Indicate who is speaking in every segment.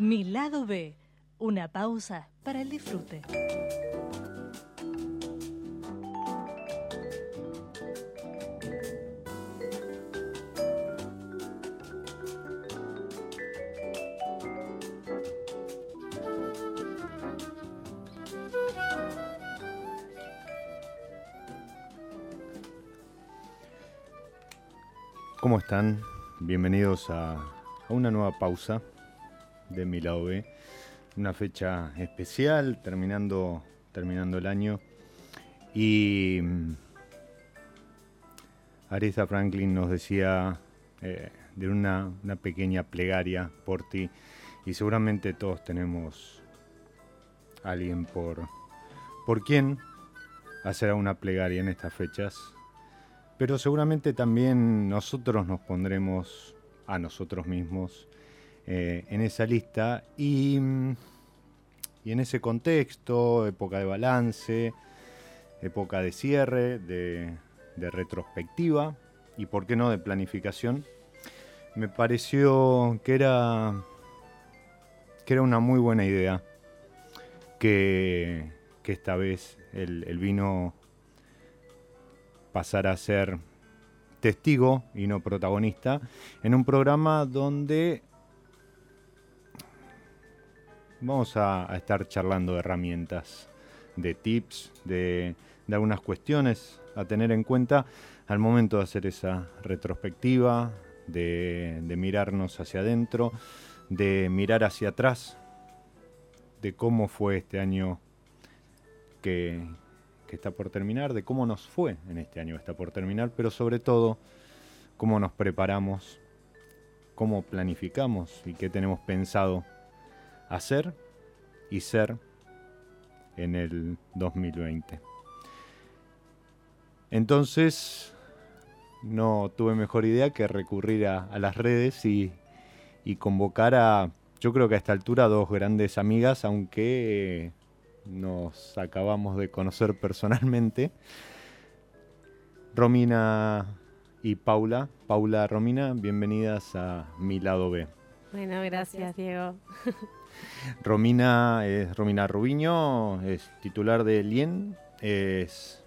Speaker 1: Mi lado B, una pausa para el disfrute.
Speaker 2: ¿Cómo están? Bienvenidos a, a una nueva pausa de mi B. Una fecha especial, terminando, terminando el año. Y mm, Aretha Franklin nos decía eh, de una, una, pequeña plegaria por ti. Y seguramente todos tenemos alguien por, por quien hacer una plegaria en estas fechas. Pero seguramente también nosotros nos pondremos a nosotros mismos eh, en esa lista. Y, y, en ese contexto, época de balance, época de cierre, de, retrospectiva y por qué no de planificación, me pareció que era, que era una muy buena idea que, esta vez el, el vino pasara a ser testigo y no protagonista en un programa donde vamos a, estar charlando de herramientas, de tips, de, algunas cuestiones a tener en cuenta al momento de hacer esa retrospectiva, de, mirarnos hacia adentro, de mirar hacia atrás, de cómo fue este año que, que está por terminar, de cómo nos fue en este año que está por terminar, pero sobre todo cómo nos preparamos, cómo planificamos y qué tenemos pensado hacer y ser en el 2020. Entonces, no tuve mejor idea que recurrir a, las redes y, convocar a, yo creo que a esta altura, dos grandes amigas, aunque nos acabamos de conocer personalmente. Romina y Paula. Paula Romina, bienvenidas a Mi Lado B.
Speaker 3: Bueno, gracias, Diego.
Speaker 2: Romina es Romina Rubiño, es titular de Lien, es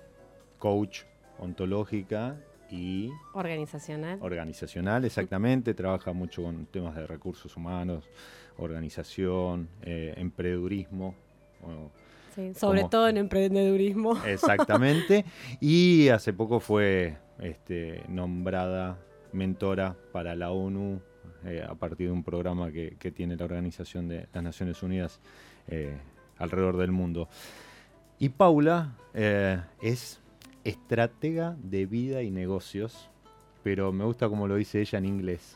Speaker 2: coach ontológica y
Speaker 3: organizacional.
Speaker 2: Organizacional, exactamente. Trabaja mucho con temas de recursos humanos, organización, eh, emprendedurismo.
Speaker 3: sí, sobre todo en emprendedurismo.
Speaker 2: Exactamente. Y hace poco fue este, nombrada mentora para la ONU eh, a partir de un programa que, tiene la Organización de las Naciones Unidas eh, alrededor del mundo. Y Paula eh, es estratega de vida y negocios, pero me gusta como lo dice ella en inglés.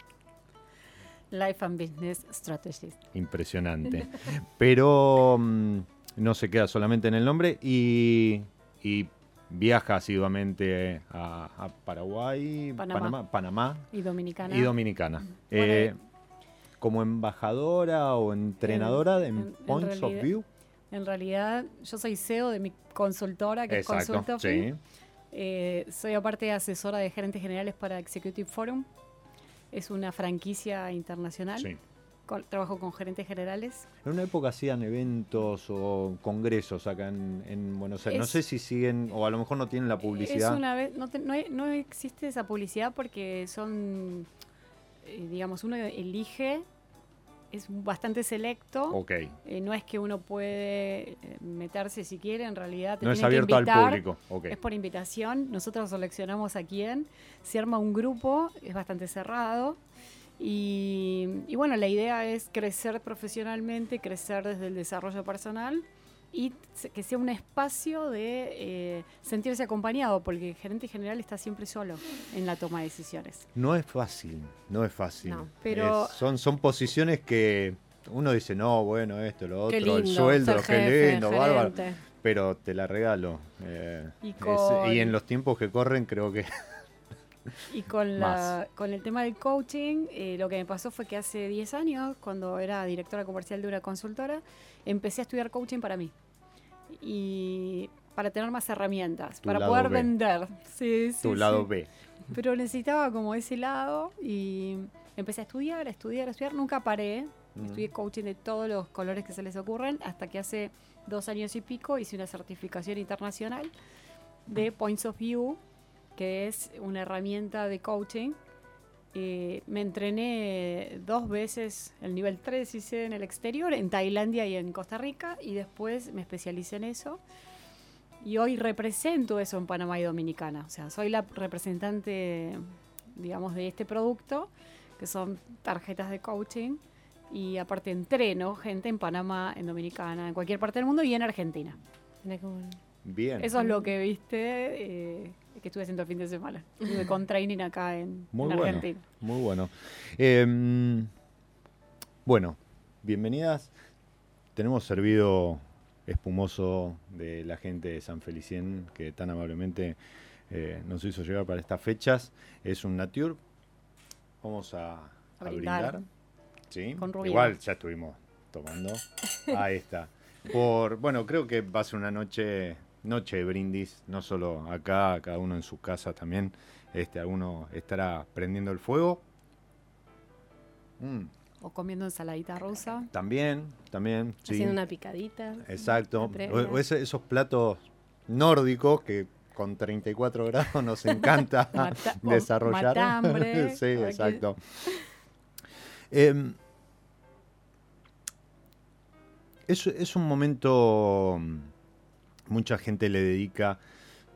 Speaker 3: Life and Business Strategist.
Speaker 2: Impresionante. Pero mm, no se queda solamente en el nombre y, y viaja asiduamente a, Paraguay, Panamá.
Speaker 3: y Dominicana.
Speaker 2: Y Dominicana. Eh, como embajadora o entrenadora de Points of View.
Speaker 3: En realidad, yo soy CEO de mi consultora, que es Consulta sí. Eh, soy aparte asesora de gerentes generales para Executive Forum. Es una franquicia internacional. Sí trabajo con gerentes generales.
Speaker 2: En una época hacían eventos o congresos acá en, Buenos Aires. no sé si siguen, o a lo mejor no tienen la publicidad.
Speaker 3: Es una vez, no, no, existe esa publicidad porque son, eh, digamos, uno elige, es bastante selecto.
Speaker 2: Ok.
Speaker 3: Eh, no es que uno puede eh, meterse si quiere, en realidad.
Speaker 2: no es abierto al público.
Speaker 3: Es por invitación. Nosotros seleccionamos a quién. Se arma un grupo, es bastante cerrado y, bueno, la idea es crecer profesionalmente, crecer desde el desarrollo personal y que sea un espacio de eh, sentirse acompañado, porque el gerente general está siempre solo en la toma de decisiones.
Speaker 2: No es fácil, no es fácil. pero son, son posiciones que uno dice, no, bueno, esto, lo otro, el sueldo, qué lindo, bárbaro. Pero te la regalo. Eh, y en los tiempos que corren creo que
Speaker 3: y con, la, con el tema del coaching, eh, lo que me pasó fue que hace 10 años, cuando era directora comercial de una consultora, empecé a estudiar coaching para mí. Y para tener más herramientas, para poder vender.
Speaker 2: Sí, sí, tu lado B.
Speaker 3: Pero necesitaba como ese lado y empecé a estudiar, a estudiar, a estudiar. Nunca paré. Mm. Estudié coaching de todos los colores que se les ocurren hasta que hace dos años y pico hice una certificación internacional de Points of View que es una herramienta de coaching. Eh, me entrené dos veces el nivel 3 hice en el exterior, en Tailandia y en Costa Rica, y después me especialicé en eso. Y hoy represento eso en Panamá y Dominicana. O sea, soy la representante, digamos, de este producto, que son tarjetas de coaching. Y aparte entreno gente en Panamá, en Dominicana, en cualquier parte del mundo y en Argentina.
Speaker 2: Bien.
Speaker 3: Eso es lo que viste. Eh, que estuve haciendo el fin de semana. Estuve con training acá en, muy Argentina.
Speaker 2: muy bueno. Em, bueno, bienvenidas. Tenemos servido espumoso de la gente de San Felicien que tan amablemente eh, nos hizo llegar para estas fechas. Es un Nature. Vamos a, brindar. ¿Sí? Igual ya estuvimos tomando. Ahí está. Por, bueno, creo que va a ser una noche noche de brindis, no solo acá, cada uno en su casa también. Este, alguno estará prendiendo el fuego. Mm.
Speaker 3: O comiendo ensaladita rusa.
Speaker 2: También, también. Sí.
Speaker 4: Haciendo una picadita.
Speaker 2: Exacto. O, o ese- esos platos nórdicos que con 34 grados nos encanta
Speaker 3: Mata-
Speaker 2: desarrollar.
Speaker 3: matambre,
Speaker 2: sí, exacto. Em, es, es un momento, mucha gente le dedica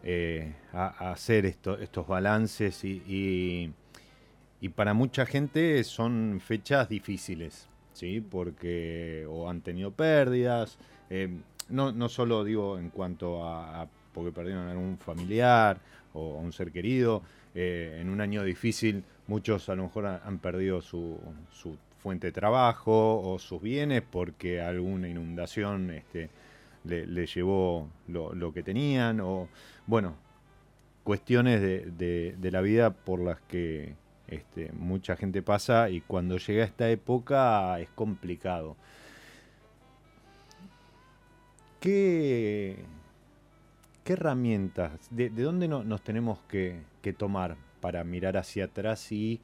Speaker 2: eh, a, hacer esto- estos balances y, y- para mucha gente son fechas difíciles, ¿sí? Porque o han tenido pérdidas, eh, no, no solo digo en cuanto a, porque perdieron a algún familiar o a un ser querido, eh, en un año difícil muchos a lo mejor han, han perdido su, su fuente de trabajo o sus bienes porque alguna inundación este, le, le llevó lo, que tenían o bueno, cuestiones de, de- la vida por las que este, mucha gente pasa y cuando llega esta época es complicado. ¿Qué, qué herramientas, de, de dónde no- nos tenemos que, que tomar para mirar hacia atrás y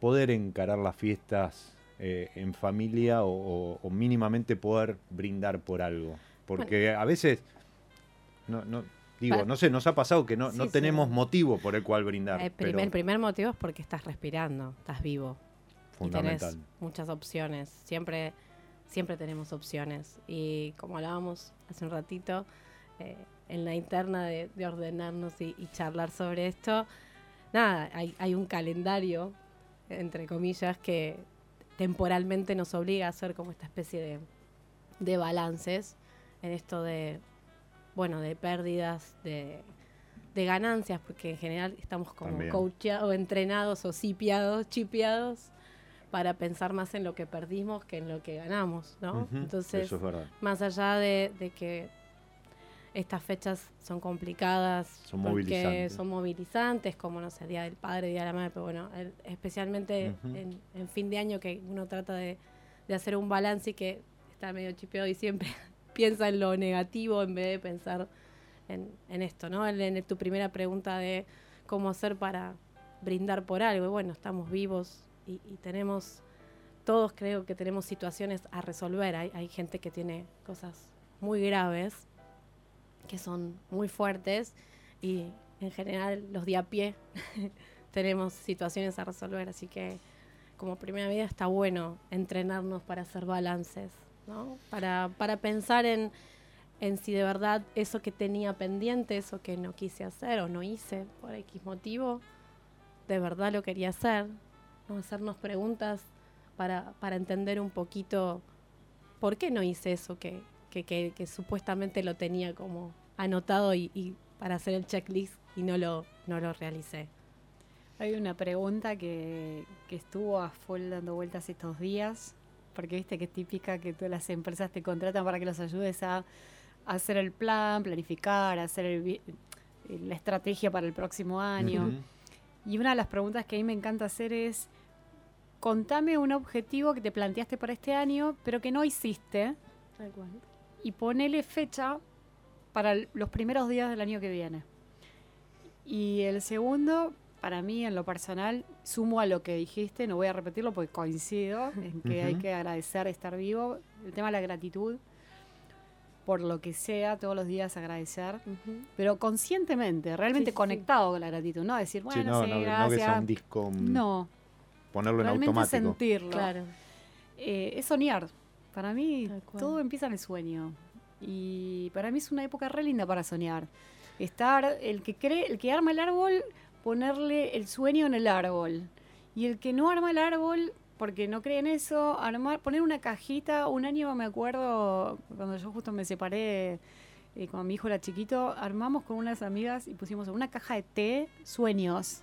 Speaker 2: poder encarar las fiestas eh, en familia o, o- o mínimamente poder brindar por algo? Porque a veces, no, no, digo, no sé, nos ha pasado que no,
Speaker 4: Sí,
Speaker 2: no
Speaker 4: sí.
Speaker 2: tenemos motivo por el cual brindar.
Speaker 4: El
Speaker 2: pero
Speaker 4: primer, el primer motivo es porque estás respirando, estás vivo. Y
Speaker 2: fundamental.
Speaker 4: tenés muchas opciones. Siempre, siempre tenemos opciones. Y como hablábamos hace un ratito, eh, en la interna de, de ordenarnos y, y charlar sobre esto, nada, hay, hay un calendario, entre comillas, que temporalmente nos obliga a hacer como esta especie de, de balances en esto de, bueno, de pérdidas, de, de ganancias, porque en general estamos como
Speaker 2: También.
Speaker 4: coacheados, entrenados o sipiados, chipeados para pensar más en lo que perdimos que en lo que ganamos, ¿no? Entonces,
Speaker 2: es
Speaker 4: más allá de, de que estas fechas son complicadas,
Speaker 2: Son
Speaker 4: porque
Speaker 2: movilizantes.
Speaker 4: son movilizantes, como no sé, Día del Padre, Día de la Madre, pero bueno, el- especialmente en, en fin de año que uno trata de, de hacer un balance y que está medio chipeado y siempre piensa en lo negativo en vez de pensar en, en esto, ¿no? En, en tu primera pregunta de cómo hacer para brindar por algo. Y bueno, estamos vivos y, y tenemos, todos creo que tenemos situaciones a resolver. Hay, hay gente que tiene cosas muy graves, que son muy fuertes y en general los de a pie tenemos situaciones a resolver. Así que como primera medida está bueno entrenarnos para hacer balances, ¿no? Para, para pensar en, en si de verdad eso que tenía pendiente, eso que no quise hacer o no hice por X motivo, de verdad lo quería hacer. ¿no? Hacernos preguntas para, para entender un poquito por qué no hice eso que, que, que- que supuestamente lo tenía como anotado y, y para hacer el checklist y no lo, no lo realicé.
Speaker 3: Hay una pregunta que, que estuvo a full dando vueltas estos días, porque viste que es típica que todas las empresas te contratan para que los ayudes a, a hacer el plan, planificar, hacer el la estrategia para el próximo año.
Speaker 2: Ujú.
Speaker 3: Y una de las preguntas que a mí me encanta hacer es, contame un objetivo que te planteaste para este año, pero que no hiciste, y ponele fecha para los primeros días del año que viene. Y el segundo, para mí, en lo personal, sumo a lo que dijiste, no voy a repetirlo porque coincido en que hay que agradecer estar vivo. El tema de la gratitud, por lo que sea, todos los días agradecer, pero conscientemente, realmente
Speaker 4: Sí, sí, sí.
Speaker 3: conectado con la gratitud, no decir, bueno,
Speaker 2: Sí, no,
Speaker 3: sí,
Speaker 2: no, no que sea un disco, mm,
Speaker 3: No,
Speaker 2: ponerlo en
Speaker 3: realmente
Speaker 2: automático.
Speaker 3: sentirlo.
Speaker 4: Claro.
Speaker 3: Eh, es soñar. Para mí todo empieza en el sueño. Y para mí es una época re linda para soñar. Estar, el que cree, el que arma el árbol, ponerle el sueño en el árbol. Y el que no arma el árbol, porque no cree en eso, armar, poner una cajita. Un año me acuerdo, cuando yo justo me separé, eh, cuando mi hijo era chiquito, armamos con unas amigas y pusimos en una caja de té sueños.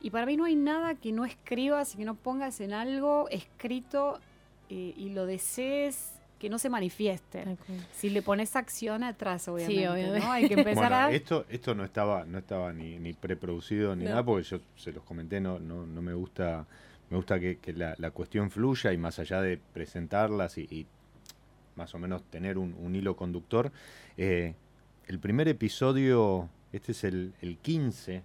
Speaker 3: Y para mí no hay nada que no escribas y que no pongas en algo escrito eh, y lo desees que no se manifieste. Si le pones acción atrás, obviamente.
Speaker 4: obviamente.
Speaker 3: ¿no? Hay que empezar
Speaker 2: Bueno,
Speaker 3: a...
Speaker 2: esto, esto no estaba, no estaba ni, ni preproducido ni
Speaker 4: No.
Speaker 2: nada, porque yo se los comenté, no, no, no me gusta, me gusta que, que la, la cuestión fluya y más allá de presentarlas y, y más o menos tener un, un hilo conductor. eh, el primer episodio, este es el, el 15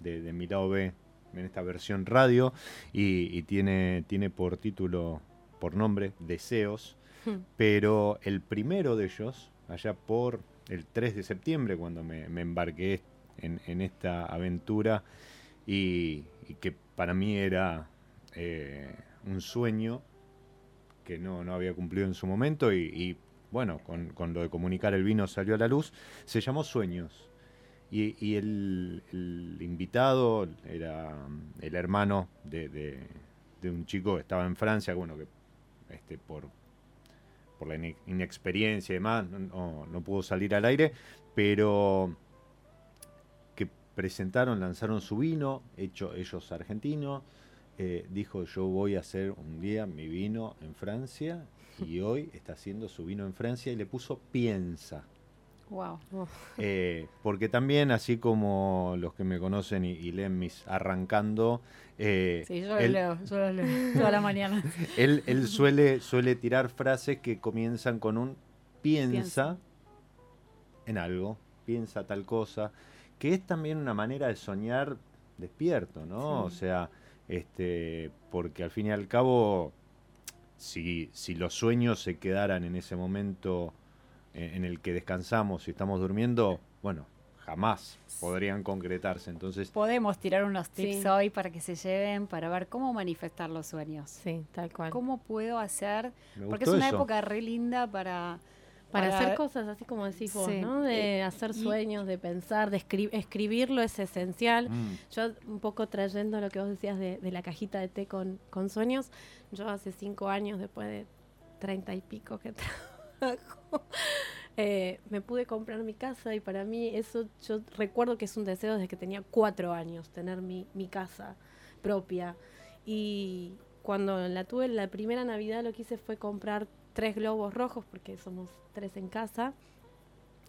Speaker 2: de, de mi lado B en esta versión radio y, tiene, tiene por título, por nombre, Deseos, hmm. pero el primero de ellos, allá por el 3 de septiembre, cuando me, embarqué en, esta aventura y, que para mí era eh, un sueño que no, había cumplido en su momento y, bueno, con, lo de comunicar el vino salió a la luz, se llamó Sueños. Y, el, invitado era el hermano de, un chico que estaba en Francia, bueno, que este, por, por la inexperiencia y demás no, no pudo salir al aire, pero que presentaron, lanzaron su vino, hecho ellos argentinos, eh, dijo yo voy a hacer un día mi vino en Francia y hoy está haciendo su vino en Francia y le puso piensa.
Speaker 3: Wow.
Speaker 2: Eh, porque también, así como los que me conocen y, leen mis arrancando.
Speaker 3: Eh, sí, yo él, leo, yo leo toda la mañana.
Speaker 2: él, él suele, suele tirar frases que comienzan con un piensa, en algo, piensa tal cosa, que es también una manera de soñar despierto, ¿no? O sea, este, porque al fin y al cabo, si, si los sueños se quedaran en ese momento en, el que descansamos y estamos durmiendo, bueno, jamás podrían concretarse. Entonces
Speaker 3: podemos tirar unos tips hoy para que se lleven para ver cómo manifestar los sueños.
Speaker 4: Sí, tal cual.
Speaker 3: ¿Cómo puedo hacer? Porque es una época re linda para
Speaker 4: para, hacer cosas así como decís vos, ¿no? De hacer sueños, de pensar, de escribirlo es esencial. Mm. Yo un poco trayendo lo que vos decías de, de la cajita de té con, con, sueños, yo hace cinco años, después de treinta y pico que trabajo, eh, me pude comprar mi casa y para mí eso yo recuerdo que es un deseo desde que tenía cuatro años, tener mi, mi casa propia. Y cuando la tuve la primera Navidad lo que hice fue comprar tres globos rojos, porque somos tres en casa,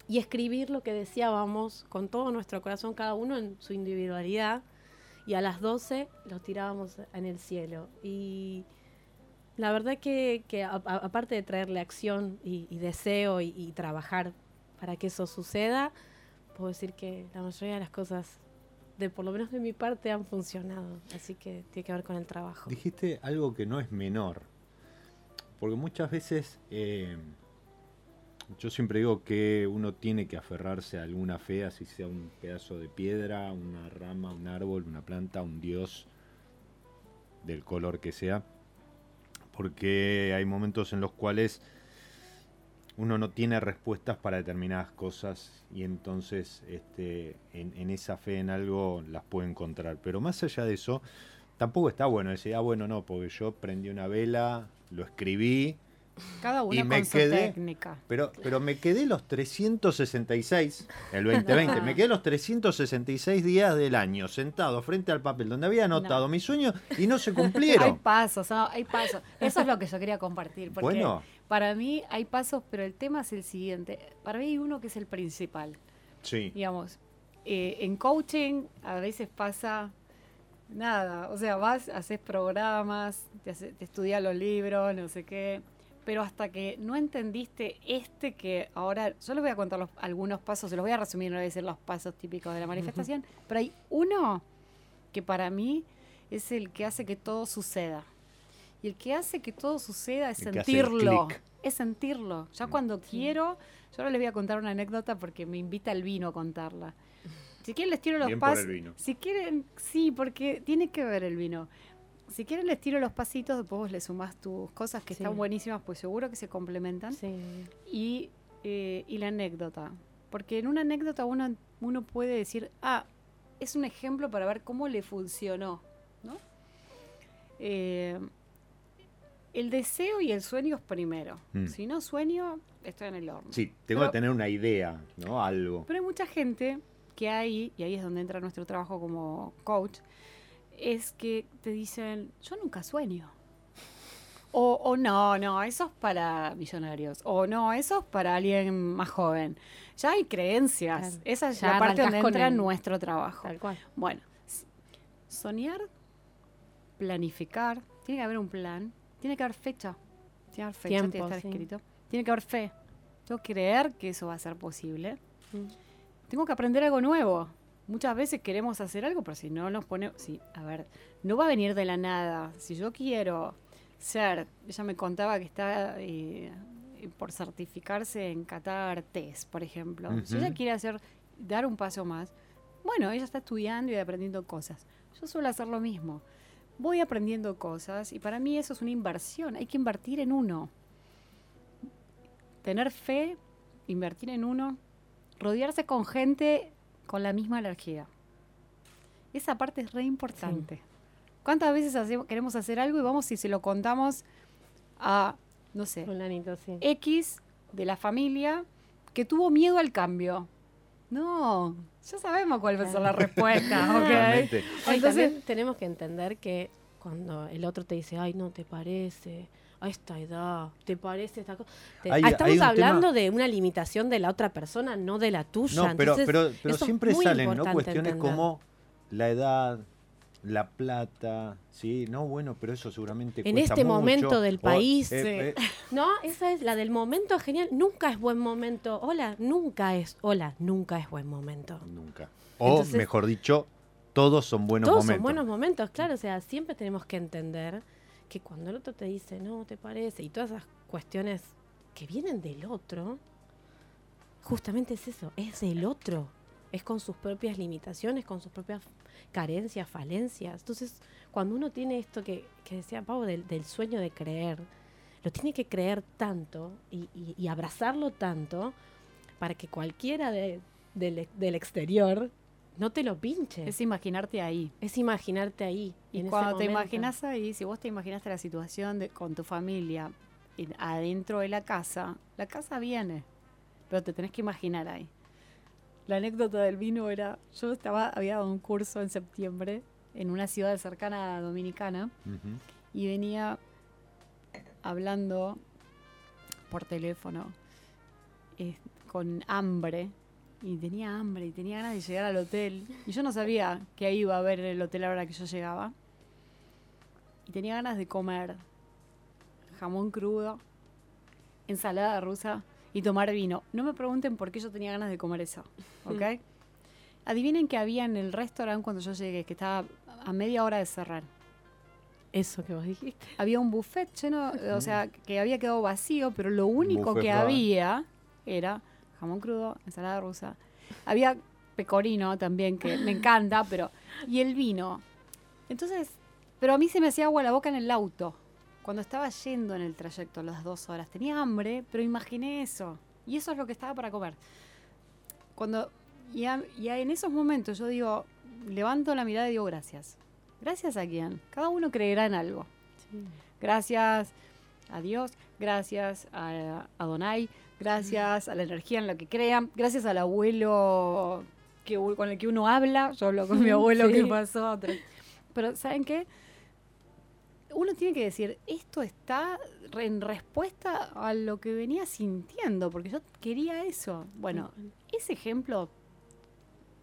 Speaker 4: y escribir lo que deseábamos con todo nuestro corazón, cada uno en su individualidad, y a las 12 los tirábamos en el cielo. Y la verdad que, que aparte de traerle acción y, deseo y, trabajar para que eso suceda, puedo decir que la mayoría de las cosas de por lo menos de mi parte han funcionado, así que tiene que ver con el trabajo.
Speaker 2: Dijiste algo que no es menor, porque muchas veces eh, yo siempre digo que uno tiene que aferrarse a alguna fe, así sea un pedazo de piedra, una rama, un árbol, una planta, un dios, del color que sea, porque hay momentos en los cuales uno no tiene respuestas para determinadas cosas y entonces este, en, esa fe en algo las puede encontrar. Pero más allá de eso, tampoco está bueno decir, ah, bueno, no, porque yo prendí una vela, lo escribí.
Speaker 3: Cada uno y me quedé, técnica.
Speaker 2: Pero, pero me quedé los 366, el 2020, me quedé los 366 días del año sentado frente al papel donde había anotado mis sueños y no se cumplieron.
Speaker 3: hay pasos, hay pasos. Eso es lo que yo quería compartir. Porque bueno. Para mí hay pasos, pero el tema es el siguiente. Para mí hay uno que es el principal.
Speaker 2: Sí.
Speaker 3: Digamos, eh, en coaching a veces pasa nada, o sea, vas, haces programas, te, te estudias los libros, no sé qué, pero hasta que no entendiste este que ahora, yo les voy a contar algunos pasos, se los voy a resumir, no voy a decir los pasos típicos de la manifestación, pero hay uno que para mí es el que hace que todo suceda. Y el que hace que todo suceda es sentirlo. Es sentirlo. Ya mm. cuando quiero, yo ahora les voy a contar una anécdota porque me invita el vino a contarla. Si quieren les tiro los pasos. Si quieren, sí, porque tiene que ver el vino. Si quieren les tiro los pasitos, después vos le sumás tus cosas que están buenísimas, pues seguro que se complementan.
Speaker 4: Sí.
Speaker 3: Y, eh, y la anécdota. Porque en una anécdota uno, uno puede decir, ah, es un ejemplo para ver cómo le funcionó, ¿no? Eh, el deseo y el sueño es primero. Mm. Si no sueño, estoy en el horno.
Speaker 2: Sí, tengo que tener una idea, ¿no? Algo.
Speaker 3: Pero hay mucha gente que hay, y ahí es donde entra nuestro trabajo como coach, es que te dicen, yo nunca sueño. O, no, no, eso es para millonarios. O no, eso es para alguien más joven. Ya hay creencias. Esa es la parte donde entra nuestro trabajo.
Speaker 4: Tal cual.
Speaker 3: Bueno, soñar, planificar, tiene que haber un plan, tiene que haber fecha. Tiene que haber fecha, tiene que estar escrito. Tiene que haber fe. Tengo que creer que eso va a ser posible. Mm tengo que aprender algo nuevo. Muchas veces queremos hacer algo, pero si no nos ponemos, sí, a ver, no va a venir de la nada. Si yo quiero ser, ella me contaba que está eh, por certificarse en Qatar TES, por ejemplo. Si ella quiere hacer, dar un paso más, bueno, ella está estudiando y aprendiendo cosas. Yo suelo hacer lo mismo. Voy aprendiendo cosas y para mí eso es una inversión. Hay que invertir en uno. Tener fe, invertir en uno, rodearse con gente con la misma energía. Esa parte es re importante. ¿Cuántas veces queremos hacer algo y vamos y se lo contamos a, no sé, X de la familia que tuvo miedo al cambio? No, ya sabemos cuál va a ser la respuesta.
Speaker 4: okay. Entonces tenemos que entender que cuando el otro te dice, ay, no te parece, a esta edad, ¿te parece esta cosa? estamos hablando de una limitación de la otra persona, no de la tuya.
Speaker 2: No, pero, pero, pero siempre salen ¿no? cuestiones como la edad, la plata, sí, no, bueno, pero eso seguramente
Speaker 4: En este momento del país. Eh, eh. No, esa es la del momento genial. Nunca es buen momento. Hola, nunca es. Hola, nunca es buen momento.
Speaker 2: Nunca. O mejor dicho, todos son buenos momentos. Todos son
Speaker 4: buenos momentos, claro. O sea, siempre tenemos que entender que cuando el otro te dice, no, te parece, y todas esas cuestiones que vienen del otro, justamente es eso, es el otro, es con sus propias limitaciones, con sus propias carencias, falencias. Entonces, cuando uno tiene esto que, decía Pau del, sueño de creer, lo tiene que creer tanto y, abrazarlo tanto para que cualquiera del, del exterior no te lo pinches.
Speaker 3: Es imaginarte ahí.
Speaker 4: Es imaginarte ahí.
Speaker 3: Y cuando te imaginas ahí, si vos te imaginaste la situación de, con tu familia adentro de la casa, la casa viene, pero te tenés que imaginar ahí. La anécdota del vino era, yo estaba, había dado un curso en septiembre en una ciudad cercana a Dominicana y venía hablando por teléfono eh, con hambre y tenía hambre y tenía ganas de llegar al hotel. Y yo no sabía que iba a ver el hotel ahora que yo llegaba. Y tenía ganas de comer jamón crudo, ensalada rusa y tomar vino. No me pregunten por qué yo tenía ganas de comer eso, ¿ok? Adivinen qué había en el restaurante cuando yo llegué, que estaba a media hora de cerrar.
Speaker 4: Eso que vos dijiste.
Speaker 3: Había un buffet lleno, o sea, que había quedado vacío, pero lo único que había era jamón crudo, ensalada rusa. Había pecorino también, que me encanta, pero... Y el vino. Entonces, pero a mí se me hacía agua la boca en el auto. Cuando estaba yendo en el trayecto las dos horas, tenía hambre, pero imaginé eso. Y eso es lo que estaba para comer. Cuando, y, en esos momentos yo digo, levanto la mirada y digo gracias. Gracias a quién. Cada uno creerá en algo. Gracias a Dios, gracias a, a Donai, gracias a la energía en la que crean, gracias al abuelo que, con el que uno habla, yo hablo con mi abuelo que pasó. Pero ¿saben qué? Uno tiene que decir, esto está en respuesta a lo que venía sintiendo, porque yo quería eso. Bueno, ese ejemplo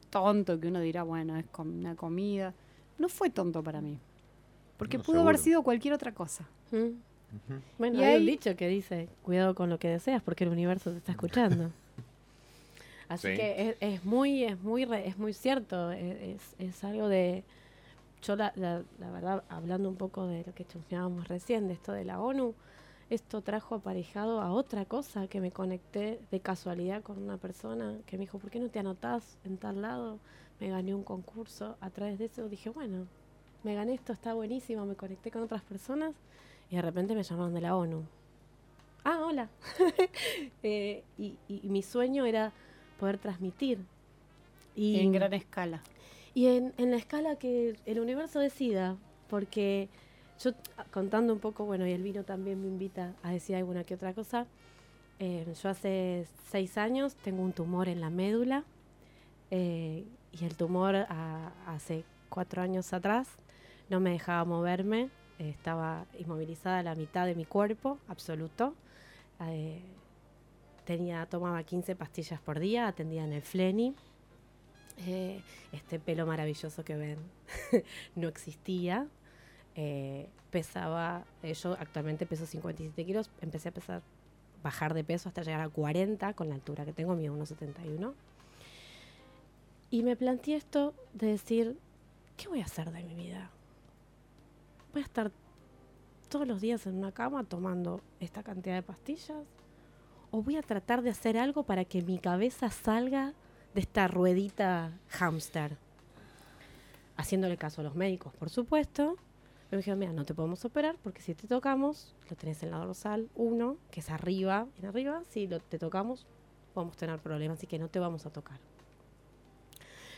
Speaker 3: tonto que uno dirá, bueno, es una comida, no fue tonto para mí. Porque pudo haber sido cualquier otra cosa.
Speaker 4: Bueno, hay un dicho que dice, cuidado con lo que deseas porque el universo te está escuchando. Así que es, muy, es muy, es muy cierto. E, es, algo de, yo la, la, verdad, hablando un poco de lo que chusmeábamos recién, de esto de la ONU, esto trajo aparejado a otra cosa que me conecté de casualidad con una persona que me dijo, ¿por qué no te anotás en tal lado? Me gané un concurso. A través de eso dije, bueno, me gané esto, está buenísimo, me conecté con otras personas y de repente me llamaron de la ONU. Ah, hola. Eh, y, mi sueño era poder transmitir.
Speaker 3: Y, en gran escala.
Speaker 4: Y en, la escala que el universo decida, porque yo contando un poco, bueno, y el vino también me invita a decir alguna que otra cosa. Eh, yo hace seis años tengo un tumor en la médula eh, y el tumor hace cuatro años atrás no me dejaba moverme estaba inmovilizada la mitad de mi cuerpo, absoluto. Eh, tenía, tomaba 15 pastillas por día, atendía en el Fleni. Eh, este pelo maravilloso que ven no existía. Eh, pesaba, yo actualmente peso 57 kilos, empecé a pesar, bajar de peso hasta llegar a 40 con la altura que tengo, mío 1,71. Y me planteé esto de decir, ¿qué voy a hacer de mi vida? ¿Voy a estar todos los días en una cama tomando esta cantidad de pastillas? ¿O voy a tratar de hacer algo para que mi cabeza salga de esta ruedita hámster? Haciéndole caso a los médicos, por supuesto. Me dijeron, mira, no te podemos operar porque si te tocamos, lo tenés en la dorsal 1, que es arriba, en arriba, si lo, te tocamos, podemos tener problemas, así que no te vamos a tocar.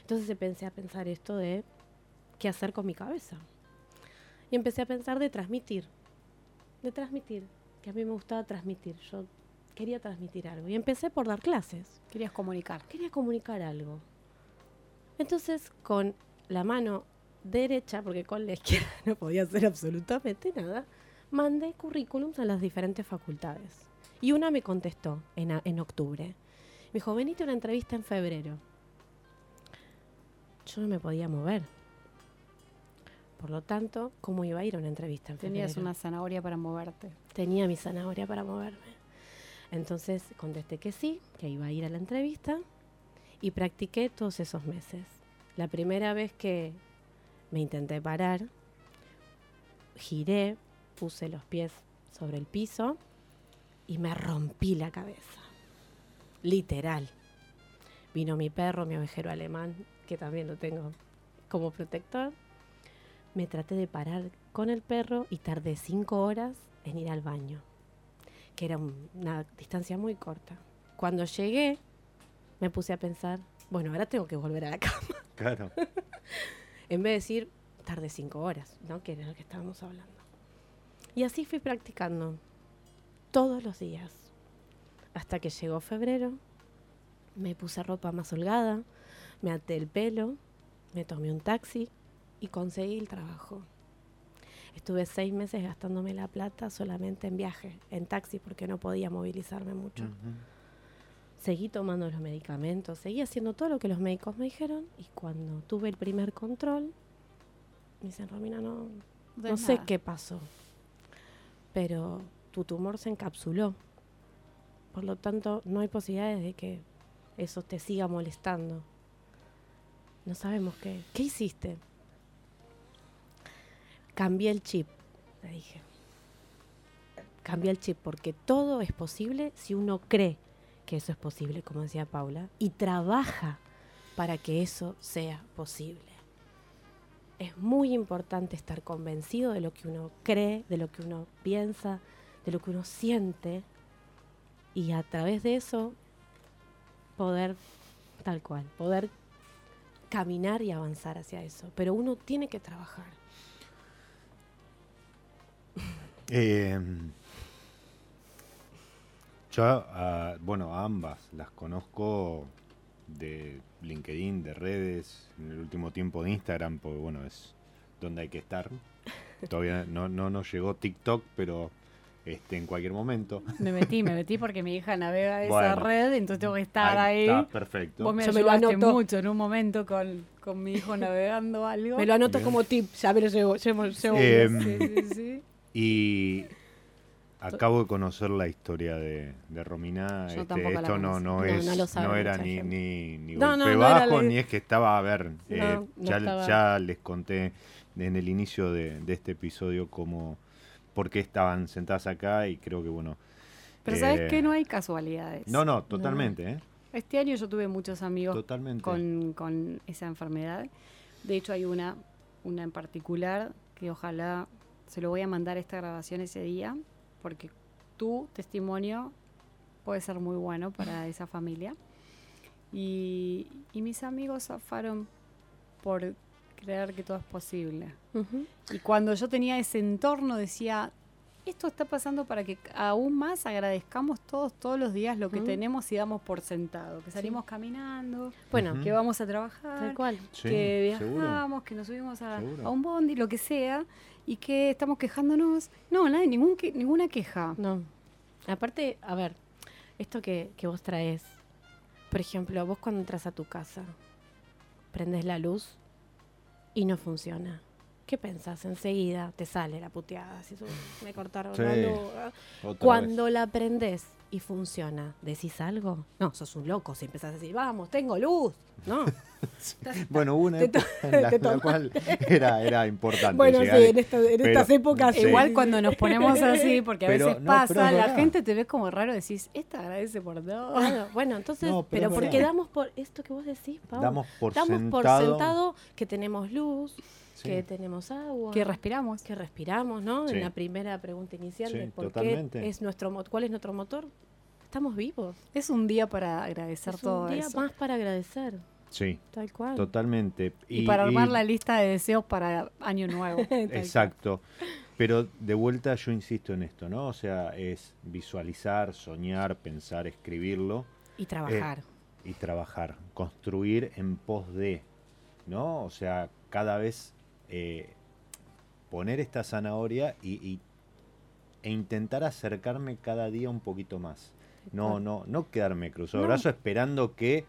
Speaker 4: Entonces empecé a pensar esto de qué hacer con mi cabeza. Y empecé a pensar de transmitir, de transmitir, que a mí me gustaba transmitir. Yo quería transmitir algo. Y empecé por dar clases.
Speaker 3: Querías comunicar.
Speaker 4: Quería comunicar algo. Entonces, con la mano derecha, porque con la izquierda no podía hacer absolutamente nada, mandé currículums a las diferentes facultades. Y una me contestó en, a- en octubre. Me dijo, venite a una entrevista en febrero. Yo no me podía mover. Por lo tanto, ¿cómo iba a ir a una entrevista en febrero?
Speaker 3: Tenías una zanahoria para moverte.
Speaker 4: tenía mi zanahoria para moverme. Entonces contesté que sí, que iba a ir a la entrevista y practiqué todos esos meses. La primera vez que me intenté parar, giré, puse los pies sobre el piso y me rompí la cabeza. Literal. Vino mi perro, mi ovejero alemán, que también lo tengo como protector. Me traté de parar con el perro y tardé cinco horas en ir al baño, que era un- una distancia muy corta. Cuando llegué, me puse a pensar, bueno, ahora tengo que volver a la cama.
Speaker 2: Claro.
Speaker 4: En vez de decir, tardé cinco horas, ¿no? Que era lo que estábamos hablando. Y así fui practicando todos los días. Hasta que llegó febrero, me puse ropa más holgada, me até el pelo, me tomé un taxi y conseguí el trabajo. Estuve seis meses gastándome la plata solamente en viaje, en taxi, porque no podía movilizarme mucho. Seguí tomando los medicamentos, seguí haciendo todo lo que los médicos me dijeron y cuando tuve el primer control, me dicen, Romina, no,
Speaker 3: De
Speaker 4: no sé qué pasó, pero tu tumor se encapsuló. Por lo tanto, no hay posibilidades de que eso te siga molestando. No sabemos qué. ¿Qué hiciste? Cambié el chip, le dije. Cambié el chip porque todo es posible si uno cree que eso es posible, como decía Paula, y trabaja para que eso sea posible. Es muy importante estar convencido de lo que uno cree, de lo que uno piensa, de lo que uno siente, y a través de eso poder, tal cual, poder caminar y avanzar hacia eso. Pero uno tiene que trabajar.
Speaker 2: Eh, yo, a- bueno, a ambas las conozco de LinkedIn, de redes, en el último tiempo de Instagram, porque bueno, es donde hay que estar. Todavía no, no nos llegó TikTok, pero este, en cualquier momento.
Speaker 3: Me metí, me metí porque mi hija navega esa
Speaker 2: Bueno.
Speaker 3: red, entonces tengo que estar ahí.
Speaker 2: Está perfecto.
Speaker 3: Vos me
Speaker 4: Yo me lo
Speaker 3: ayudaste
Speaker 4: anoto.
Speaker 3: mucho en un momento con, con mi hijo navegando algo.
Speaker 4: Me lo anoto
Speaker 2: Bien.
Speaker 4: como tip, ya me lo llevo. llevo, llevo
Speaker 2: Em,
Speaker 3: Sí, sí, sí.
Speaker 2: Y acabo de conocer la historia de, de Romina.
Speaker 3: Yo
Speaker 2: este, esto no, no
Speaker 4: No,
Speaker 2: es,
Speaker 4: no lo sabe
Speaker 2: no era ni, ni, ni
Speaker 4: No,
Speaker 2: golpe
Speaker 4: no, no
Speaker 2: bajo,
Speaker 4: la-
Speaker 2: ni es que estaba, a ver, eh,
Speaker 4: No, no
Speaker 2: ya,
Speaker 4: estaba.
Speaker 2: ya les conté en el inicio de, de este episodio cómo, por qué estaban sentadas acá y creo que bueno.
Speaker 3: Pero
Speaker 2: eh,
Speaker 3: ¿sabes qué? No hay casualidades.
Speaker 2: No, no, totalmente, ¿eh?
Speaker 3: Este año yo tuve muchos amigos
Speaker 2: Totalmente.
Speaker 3: con, con esa enfermedad. De hecho, hay una, una en particular que ojalá se lo voy a mandar esta grabación ese día, porque tu testimonio puede ser muy bueno para esa familia. Y, y mis amigos zafaron por creer que todo es posible.
Speaker 4: Ujú.
Speaker 3: Y cuando yo tenía ese entorno decía, esto está pasando para que aún más agradezcamos todos, todos los días lo que
Speaker 4: Ujú.
Speaker 3: tenemos y damos por sentado. Que salimos caminando,
Speaker 4: Bueno,
Speaker 2: Ujú.
Speaker 3: que vamos a trabajar,
Speaker 4: tal cual.
Speaker 2: Sí,
Speaker 3: que
Speaker 2: seguro.
Speaker 3: viajamos, que nos subimos a,
Speaker 2: Seguro.
Speaker 3: a un bondi, lo que sea, y que estamos quejándonos. No, nadie, ningún que- ninguna queja.
Speaker 4: No. Aparte, a ver, esto que, que vos traes, por ejemplo, vos cuando entras a tu casa, prendes la luz y no funciona. ¿qué pensás? Enseguida te sale la puteada. Si me cortaron
Speaker 2: Sí.
Speaker 4: la luz. Cuando la aprendés y funciona, ¿decís algo? No, sos un loco si empezás a decir, vamos, tengo luz. No.
Speaker 2: Bueno, hubo una época en la, cual era, era importante
Speaker 4: bueno, sí, en, esta- en
Speaker 2: pero-
Speaker 4: estas épocas.
Speaker 2: Sí.
Speaker 3: Igual cuando nos ponemos así, porque a
Speaker 2: Pero,
Speaker 3: veces
Speaker 2: no,
Speaker 3: pasa, la
Speaker 2: verdad.
Speaker 3: gente te ves como raro, decís, esta agradece por todo.
Speaker 4: Bueno, entonces,
Speaker 2: No, pero
Speaker 4: porque damos por esto que vos decís, Pau.
Speaker 2: Damos por
Speaker 4: Damos por
Speaker 2: sentado-
Speaker 4: sentado que tenemos luz,
Speaker 2: Sí.
Speaker 4: que tenemos agua,
Speaker 3: Que respiramos.
Speaker 4: que respiramos, ¿no?
Speaker 2: Sí.
Speaker 4: En la primera pregunta inicial
Speaker 2: Sí,
Speaker 4: de por
Speaker 2: totalmente.
Speaker 4: qué es nuestro cuál es nuestro motor. Estamos vivos.
Speaker 3: Es un día para agradecer
Speaker 4: es
Speaker 3: todo
Speaker 4: un día
Speaker 3: eso.
Speaker 4: más para agradecer,
Speaker 2: Sí,
Speaker 4: tal cual.
Speaker 2: totalmente.
Speaker 3: Y, para armar la lista de deseos para Año Nuevo.
Speaker 4: Cual.
Speaker 2: Exacto. Pero de vuelta yo insisto en esto, ¿no? O sea, es visualizar, soñar, pensar, escribirlo
Speaker 4: Y trabajar.
Speaker 2: y trabajar, construir en pos de, ¿no? O sea, cada vez eh, poner esta zanahoria y, y- e intentar acercarme cada día un poquito más. No, no, no quedarme cruzado
Speaker 4: No.
Speaker 2: brazos esperando que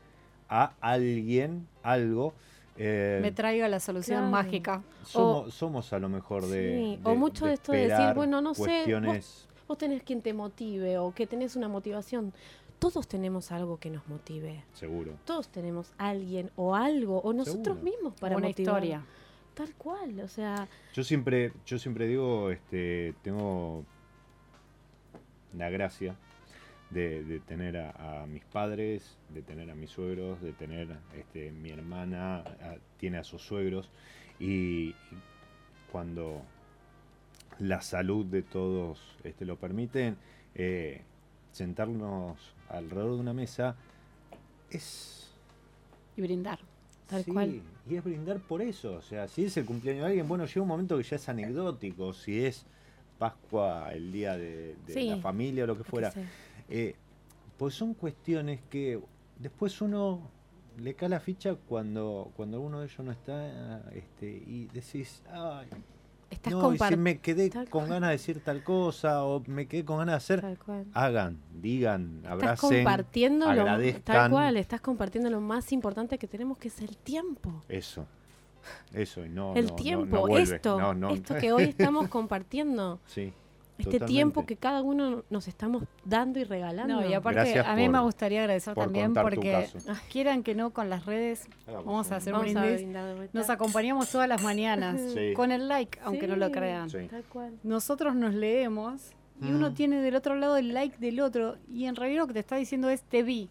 Speaker 2: a alguien, algo, eh,
Speaker 3: Me traiga la solución
Speaker 4: Claro.
Speaker 3: mágica.
Speaker 2: somos, somos a lo mejor de,
Speaker 4: Sí, o mucho de esto de decir, bueno, no sé, vos- tenés quien te motive o que tenés una motivación. Todos tenemos algo que nos motive.
Speaker 2: Seguro.
Speaker 4: Todos tenemos alguien o algo o nosotros
Speaker 2: Seguro.
Speaker 4: mismos para
Speaker 3: una
Speaker 4: motivar.
Speaker 3: historia.
Speaker 4: Tal cual, o sea,
Speaker 2: Yo siempre, yo siempre digo, este, tengo la gracia de, de tener a, a mis padres, de tener a mis suegros, de tener este, mi hermana, a- tiene a sus suegros, y, y cuando la salud de todos este, lo permiten, eh, sentarnos alrededor de una mesa es
Speaker 3: Y brindar.
Speaker 4: Tal
Speaker 2: Sí,
Speaker 4: cual.
Speaker 2: Y es brindar por eso. O sea, si es el cumpleaños de alguien, bueno, llega un momento que ya es anecdótico. Si es Pascua, el día de, de
Speaker 4: Sí,
Speaker 2: la familia o lo que fuera. Eh, pues son cuestiones que después uno le cae la ficha cuando, cuando alguno de ellos no está este, y decís, ay,
Speaker 4: Estás
Speaker 2: no, y si me quedé
Speaker 4: tal
Speaker 2: con
Speaker 4: cual.
Speaker 2: ganas de decir tal cosa o me quedé con ganas de hacer, hagan, digan,
Speaker 4: Estás
Speaker 2: abracen,
Speaker 4: compartiendo lo, tal
Speaker 2: agradezcan.
Speaker 4: cual, estás compartiendo lo más importante que tenemos que es el tiempo.
Speaker 2: Eso. Eso, y no.
Speaker 4: el
Speaker 2: no-
Speaker 4: tiempo,
Speaker 2: no
Speaker 4: esto, esto que hoy estamos compartiendo,
Speaker 2: Sí.
Speaker 4: Este
Speaker 2: totalmente.
Speaker 4: tiempo que cada uno nos estamos dando y regalando.
Speaker 3: No, y aparte
Speaker 2: Gracias
Speaker 3: a mí me gustaría agradecer
Speaker 2: por
Speaker 3: también porque quieran que no con las redes
Speaker 2: Hagamos
Speaker 3: vamos a hacer
Speaker 4: Vamos
Speaker 3: un brindis. Nos acompañamos todas las mañanas
Speaker 2: Sí.
Speaker 3: con el like, aunque no lo crean.
Speaker 2: Sí.
Speaker 4: Tal cual.
Speaker 3: Nosotros nos leemos y uno
Speaker 2: Mm.
Speaker 3: tiene del otro lado el like del otro y en realidad lo que te está diciendo es te vi.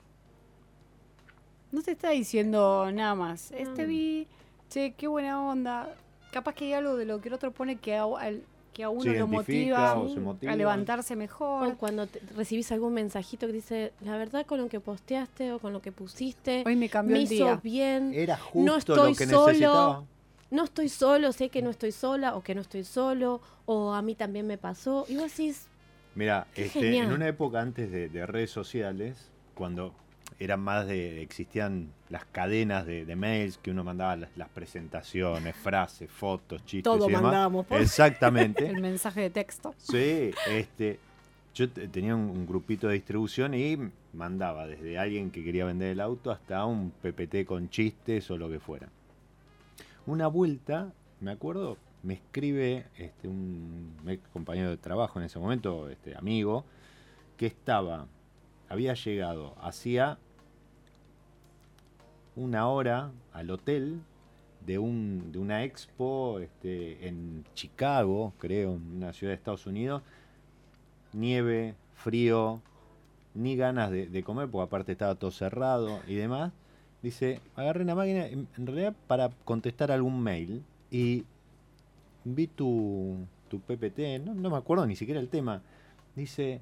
Speaker 3: No te está diciendo nada más. Es te
Speaker 4: No.
Speaker 3: vi, che, qué buena onda. Capaz que hay algo de lo que el otro pone que al- que a uno lo motiva a levantarse
Speaker 4: O
Speaker 3: mejor.
Speaker 4: cuando te- recibís algún mensajito que dice, la verdad con lo que posteaste o con lo que pusiste,
Speaker 3: Hoy me cambió
Speaker 4: me
Speaker 3: el
Speaker 4: hizo
Speaker 3: día.
Speaker 4: bien,
Speaker 2: Era justo
Speaker 4: No
Speaker 2: lo
Speaker 4: estoy
Speaker 2: que
Speaker 4: solo.
Speaker 2: necesitaba.
Speaker 4: no estoy solo, sé que no estoy sola o que no estoy solo, o a mí también me pasó. Y vos decís,
Speaker 2: Mira, este, en una época antes de, de redes sociales, cuando eran más de, existían las cadenas de, de mails que uno mandaba las, las presentaciones, frases, fotos, chistes
Speaker 4: todo
Speaker 2: y demás.
Speaker 4: mandábamos. por-
Speaker 2: Exactamente.
Speaker 3: El mensaje de texto.
Speaker 2: Sí, este, yo te- tenía un, un grupito de distribución y mandaba desde alguien que quería vender el auto hasta un PPT con chistes o lo que fuera. Una vuelta, me acuerdo, me escribe este, un ex compañero de trabajo en ese momento, este, amigo, que estaba, había llegado hacía una hora al hotel de, un, de una expo este, en Chicago, creo, en una ciudad de Estados Unidos. Nieve, frío, ni ganas de, comer, porque aparte estaba todo cerrado y demás. Dice, agarré una máquina, en, en realidad para contestar algún mail, y vi tu, tu PPT, no, no me acuerdo ni siquiera el tema. Dice,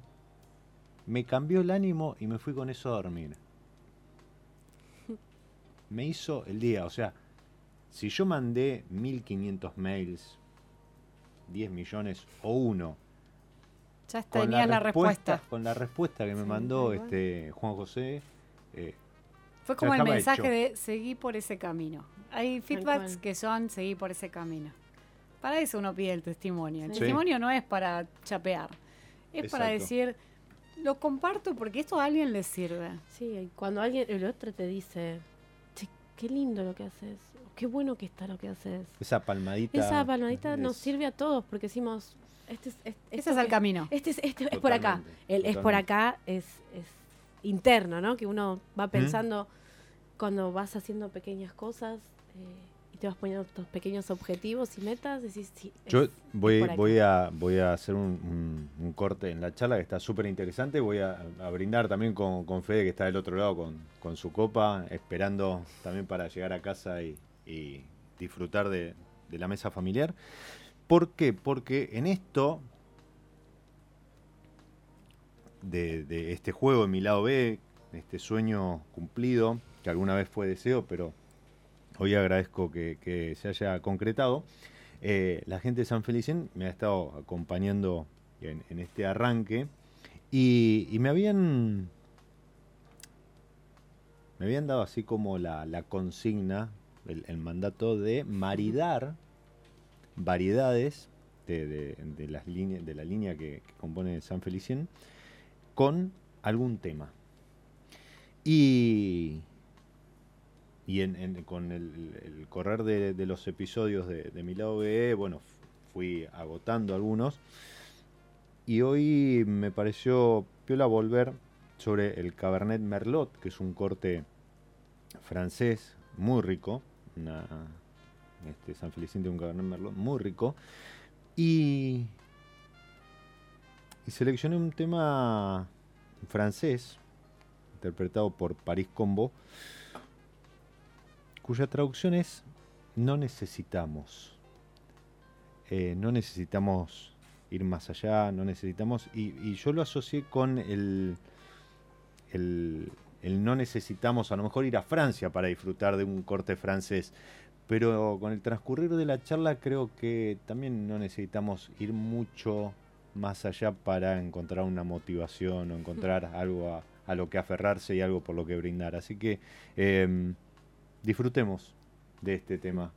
Speaker 2: me cambió el ánimo y me fui con eso a dormir. Me hizo el día, o sea, si yo mandé 1500 mails, 10 millones o uno,
Speaker 3: Ya
Speaker 2: con
Speaker 3: tenía la respuesta.
Speaker 2: Con la respuesta que me
Speaker 4: Sí,
Speaker 2: mandó este Juan José, eh,
Speaker 3: Fue como el mensaje
Speaker 2: hecho.
Speaker 3: de seguí por ese camino. Hay feedbacks que son seguí por ese camino. Para eso uno pide el testimonio. El
Speaker 4: Sí.
Speaker 3: testimonio no es para chapear. Es para decir, lo comparto porque esto a alguien le sirve.
Speaker 4: Sí, y cuando alguien, el otro te dice, "Che, qué lindo lo que haces, qué bueno que está lo que haces.
Speaker 2: Esa palmadita.
Speaker 4: Esa palmadita nos sirve a todos porque decimos, este es, este,
Speaker 3: Ese es el camino.
Speaker 4: Este es, este es por acá. El es por acá es, es interno, ¿no? Que uno va pensando cuando vas haciendo pequeñas cosas eh, te vas poniendo tus pequeños objetivos y metas, decís, sí,
Speaker 2: Yo
Speaker 4: es-
Speaker 2: voy,
Speaker 4: es
Speaker 2: a, voy a hacer un, un- un corte en la charla que está súper interesante. Voy a, a brindar también con, con Fede, que está del otro lado con, con su copa, esperando también para llegar a casa y, y disfrutar de, de la mesa familiar. ¿Por qué? Porque en esto de, de este juego de mi lado B, este sueño cumplido, que alguna vez fue deseo, pero hoy agradezco que, se haya concretado. Eh, la gente de San Felicien me ha estado acompañando en, este arranque y, me habían me habían dado así como la, consigna, el, mandato de maridar variedades de, de- de las líneas, de la línea que, que compone San Felicien con algún tema. Y, y en- con el, correr de, de los episodios de, de mi lado B, bueno, fui agotando algunos. Y hoy me pareció piola volver sobre el Cabernet Merlot, que es un corte francés muy rico. Este San Felicien tiene un Cabernet Merlot muy rico. Y, y seleccioné un tema francés, interpretado por Paris Combo, cuya traducción es no necesitamos. Eh, no necesitamos ir más allá, no necesitamos. Y, yo lo asocié con el, el, no necesitamos a lo mejor ir a Francia para disfrutar de un corte francés. Pero con el transcurrir de la charla creo que también no necesitamos ir mucho más allá para encontrar una motivación o encontrar algo a, a lo que aferrarse y algo por lo que brindar. Así que em, disfrutemos de este tema.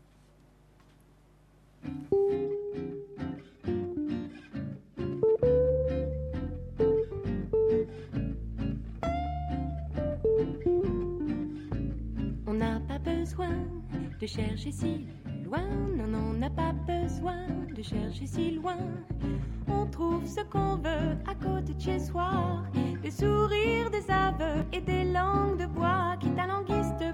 Speaker 1: On n'a pas besoin de chercher si loin, non, on n'a pas besoin de chercher si loin. On trouve ce qu'on veut à côté de chez soi. Des sourires, des aveux et des langues de bois qui t'alanguissent, te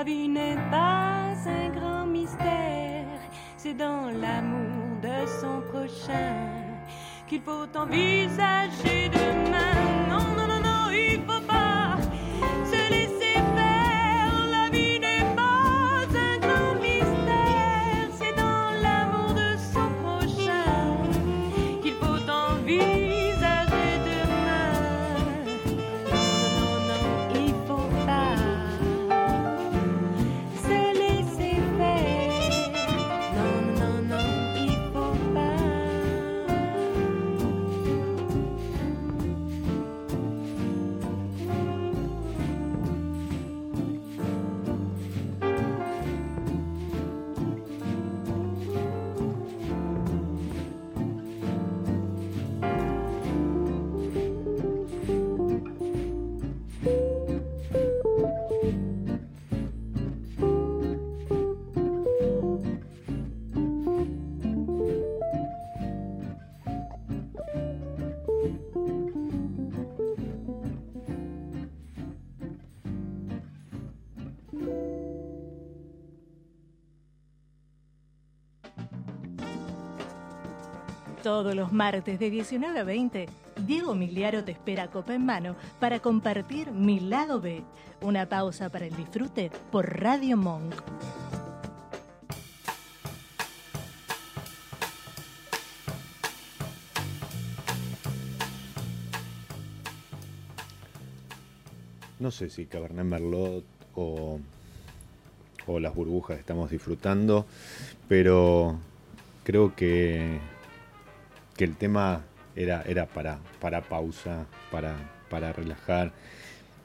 Speaker 1: la vie n'est pas un grand mystère, c'est dans l'amour de son prochain qu'il faut envisager demain.
Speaker 5: Todos los martes de 19 a 20, Diego Miliaro te espera copa en mano para compartir Mi Lado B. Una pausa para el disfrute por Radio Monk.
Speaker 2: No sé si Cabernet Merlot o, o las burbujas estamos disfrutando, pero creo que, que el tema era, era para, para pausa, para, para relajar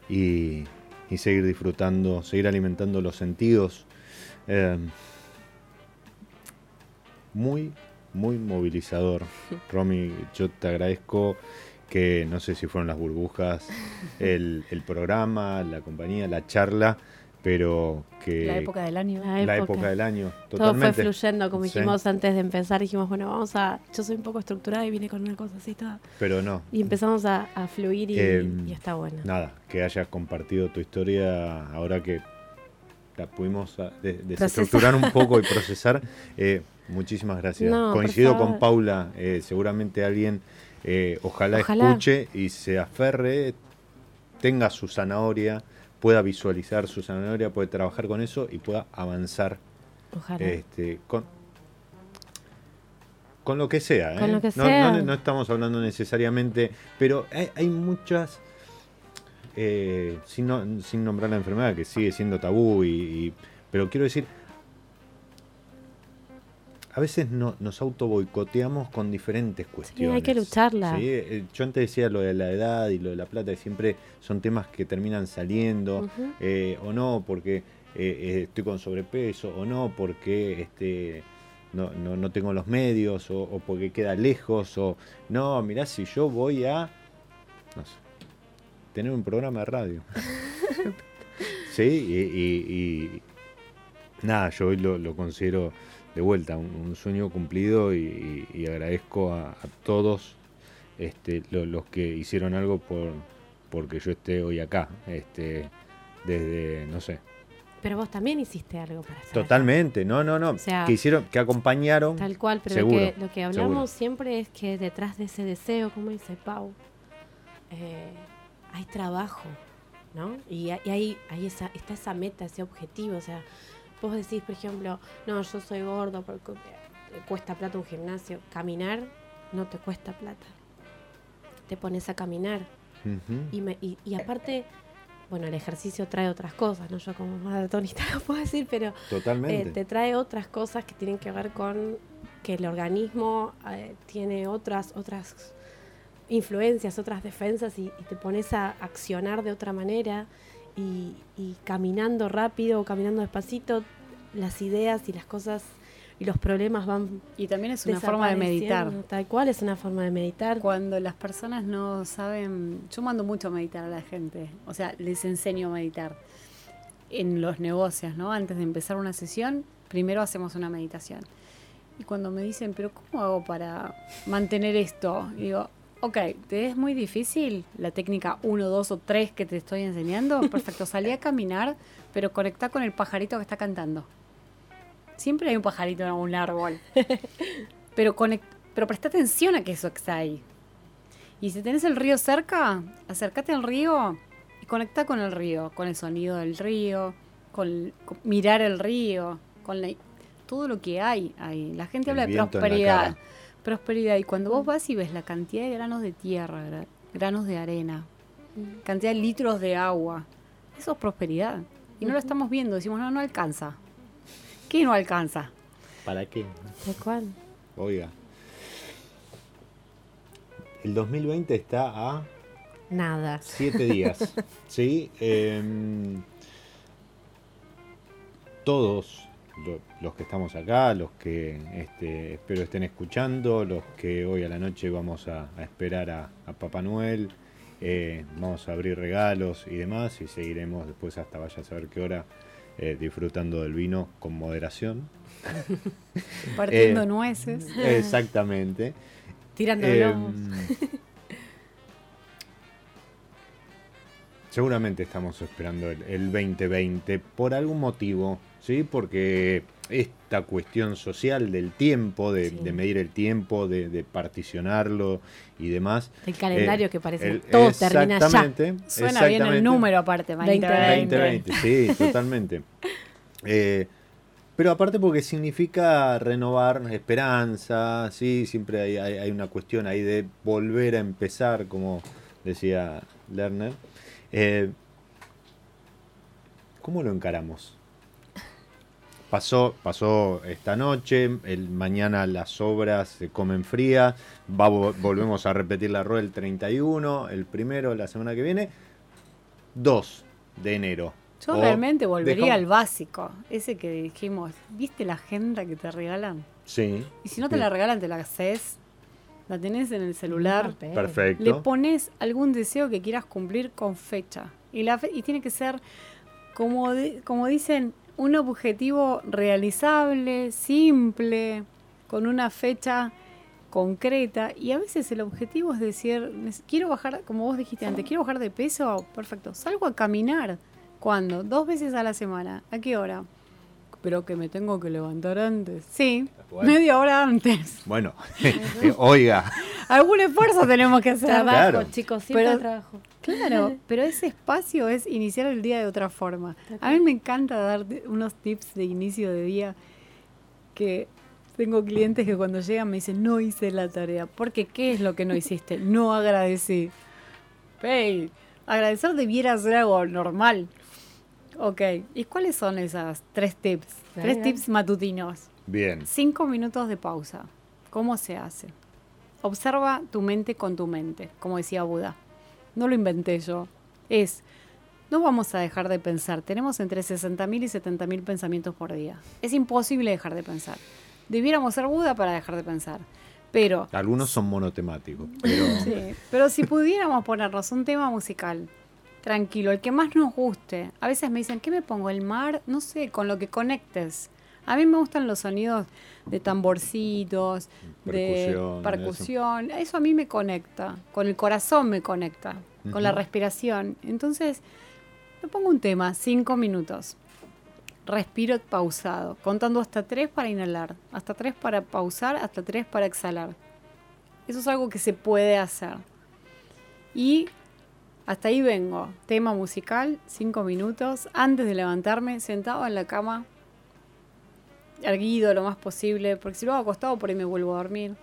Speaker 2: y, y seguir disfrutando, seguir alimentando los sentidos. Eh, muy, muy movilizador. Romy, yo te agradezco que no sé si fueron las burbujas, el, el programa, la compañía, la charla, pero que
Speaker 3: La época del año.
Speaker 4: La
Speaker 2: la
Speaker 4: época.
Speaker 2: del año,
Speaker 4: Todo
Speaker 2: totalmente.
Speaker 4: fue fluyendo, como
Speaker 2: Sí,
Speaker 4: dijimos antes de empezar, dijimos, bueno, vamos a... Yo soy un poco estructurada y vine con una cosa así, toda.
Speaker 2: Pero no,
Speaker 4: Y empezamos a, a fluir y,
Speaker 2: Em,
Speaker 4: y está bueno.
Speaker 2: nada, que hayas compartido tu historia ahora que la pudimos ah, de- desestructurar un poco y procesar. eh, muchísimas gracias.
Speaker 4: No,
Speaker 2: Coincido con Paula, eh, seguramente alguien eh, ojalá,
Speaker 4: Ojalá.
Speaker 2: escuche y se aferre, tenga su zanahoria, pueda visualizar su zanahoria, puede trabajar con eso y pueda avanzar
Speaker 4: Ojalá.
Speaker 2: este, con, con lo que sea.
Speaker 4: Con
Speaker 2: ¿eh?
Speaker 4: lo que
Speaker 2: no,
Speaker 4: sea.
Speaker 2: no- no estamos hablando necesariamente, pero hay, hay muchas, eh, sin, no- sin nombrar la enfermedad, que sigue siendo tabú, y, y- pero quiero decir, a veces no, nos auto boicoteamos con diferentes cuestiones.
Speaker 4: hay que lucharla.
Speaker 2: ¿sí? Eh, Yo antes decía lo de la edad y lo de la plata, y siempre son temas que terminan saliendo eh, o no porque eh, eh, estoy con sobrepeso, o no porque este, no, no, no tengo los medios, o, o porque queda lejos, o no, mirá, si yo voy a, no sé, tener un programa de radio. sí, y, y- y nada, yo hoy lo, lo considero de vuelta un, un sueño cumplido y, agradezco a, a todos este, lo- los que hicieron algo por porque yo esté hoy acá, este, desde, no sé,
Speaker 4: Pero vos también hiciste algo para estar
Speaker 2: totalmente, no, no, no,
Speaker 4: O sea,
Speaker 2: que hicieron, que acompañaron,
Speaker 4: Tal cual, pero
Speaker 2: Seguro,
Speaker 4: lo, que, lo que hablamos
Speaker 2: seguro.
Speaker 4: siempre es que detrás de ese deseo, como dice Pau, eh, hay trabajo, ¿no? Y, y hay, hay esa, está esa meta, ese objetivo. O sea, vos decís, por ejemplo, no, yo soy gordo porque cuesta plata un gimnasio. Caminar no te cuesta plata. Te pones a caminar. Y, me- y, y aparte, bueno, el ejercicio trae otras cosas, ¿no? Yo como maratonista lo puedo decir, pero
Speaker 2: totalmente,
Speaker 4: eh, te trae otras cosas que tienen que ver con que el organismo eh, tiene otras otras influencias, otras defensas y, y te pones a accionar de otra manera y, y caminando rápido o caminando despacito, las ideas y las cosas y los problemas van
Speaker 3: Y también es una forma de meditar.
Speaker 4: Tal cual es una forma de meditar.
Speaker 3: Cuando las personas no saben, yo mando mucho a meditar a la gente, o sea, les enseño a meditar en los negocios, ¿no? Antes de empezar una sesión, primero hacemos una meditación. Y cuando me dicen, pero ¿cómo hago para mantener esto? Y digo, ok, ¿te es muy difícil la técnica 1, 2 o 3 que te estoy enseñando? Perfecto, salí a caminar, pero conectá con el pajarito que está cantando. Siempre hay un pajarito en algún árbol. pero, conec- pero presta atención a que eso está ahí. Y si tenés el río cerca, acércate al río y conecta con el río, con el sonido del río, con, con mirar el río, con la- todo lo que hay ahí. La gente
Speaker 2: El
Speaker 3: habla de prosperidad. Prosperidad. Y cuando vos vas y ves la cantidad de granos de tierra, gra- granos de arena, cantidad de litros de agua, eso es prosperidad. Y no lo estamos viendo, decimos, no, no alcanza. ¿Qué no alcanza?
Speaker 2: ¿Para qué?
Speaker 4: ¿De cuál?
Speaker 2: Oiga. El 2020 está a
Speaker 4: Nada.
Speaker 2: siete días. ¿Sí? Em, todos lo- los que estamos acá, los que este, espero estén escuchando, los que hoy a la noche vamos a, a esperar a, a Papá Noel, eh, vamos a abrir regalos y demás y seguiremos después hasta vaya a saber qué hora eh, disfrutando del vino con moderación.
Speaker 3: Partiendo
Speaker 2: Eh,
Speaker 3: nueces.
Speaker 2: Exactamente.
Speaker 4: Tirando globos.
Speaker 2: seguramente estamos esperando el, el 2020 por algún motivo, ¿sí? Porque esta cuestión social del tiempo, de,
Speaker 4: Sí.
Speaker 2: de medir el tiempo, de, de particionarlo y demás.
Speaker 4: El calendario
Speaker 2: eh,
Speaker 4: que parece
Speaker 2: el-
Speaker 4: que todo termina ya.
Speaker 2: exactamente,
Speaker 3: Suena bien el número aparte, 2020.
Speaker 2: 2020, sí, totalmente. Eh, pero aparte porque significa renovar esperanza, sí, siempre hay, hay- hay una cuestión ahí de volver a empezar, como decía Lerner. Eh, ¿Cómo lo encaramos? Pasó, pasó esta noche, el, mañana las obras se comen frías, va, vo- volvemos a repetir la rueda el 31, el primero la semana que viene, 2 de enero.
Speaker 3: Yo
Speaker 2: O
Speaker 3: realmente volvería
Speaker 2: dejamos-
Speaker 3: al básico, ese que dijimos, ¿viste la agenda que te regalan?
Speaker 2: Sí.
Speaker 3: Y si no te la regalan, te la haces, la tenés en el celular,
Speaker 4: Papel.
Speaker 2: Perfecto.
Speaker 3: le pones algún deseo que quieras cumplir con fecha. Y, la fe- y tiene que ser, como, di- como dicen, un objetivo realizable, simple, con una fecha concreta. Y a veces el objetivo es decir, "Nes- quiero bajar, como vos dijiste antes, quiero bajar de peso, perfecto, salgo a caminar. ¿Cuándo? Dos veces a la semana. ¿A qué hora? Pero que me tengo que levantar antes. Sí,
Speaker 2: Bueno.
Speaker 3: media hora antes.
Speaker 2: Bueno, oiga,
Speaker 3: Algún esfuerzo tenemos que hacer.
Speaker 4: Trabajo,
Speaker 2: Claro.
Speaker 4: chicos, siempre
Speaker 3: Pero-
Speaker 4: trabajo.
Speaker 3: Claro, pero ese espacio es iniciar el día de otra forma. A mí me encanta dar unos tips de inicio de día que tengo clientes que cuando llegan me dicen, no hice la tarea. Porque, ¿qué es lo que no hiciste? No agradecí. Hey, agradecer debiera ser algo normal. Ok, ¿y cuáles son esas tres tips?
Speaker 4: Dale,
Speaker 3: Tres
Speaker 4: dale.
Speaker 3: tips matutinos.
Speaker 2: bien.
Speaker 3: Cinco minutos de pausa. ¿Cómo se hace? Observa tu mente con tu mente, como decía Buda. No lo inventé yo. Es, no vamos a dejar de pensar. Tenemos entre 60.000 y 70.000 pensamientos por día. Es imposible dejar de pensar. Debiéramos ser Buda para dejar de pensar. Pero,
Speaker 2: Algunos son monotemáticos, pero
Speaker 3: sí, pero si pudiéramos ponernos un tema musical, tranquilo, el que más nos guste. A veces me dicen, ¿qué me pongo? ¿El mar? No sé, con lo que conectes. A mí me gustan los sonidos de tamborcitos, de
Speaker 2: Percusión,
Speaker 3: percusión. Eso. a mí me conecta, con el corazón me conecta, con la respiración. Entonces, me pongo un tema, cinco minutos. Respiro pausado, contando hasta tres para inhalar, hasta tres para pausar, hasta tres para exhalar. Eso es algo que se puede hacer. Y hasta ahí vengo. Tema musical, cinco minutos. Antes de levantarme, sentado en la cama, erguido lo más posible, porque si lo hago acostado por ahí me vuelvo a dormir.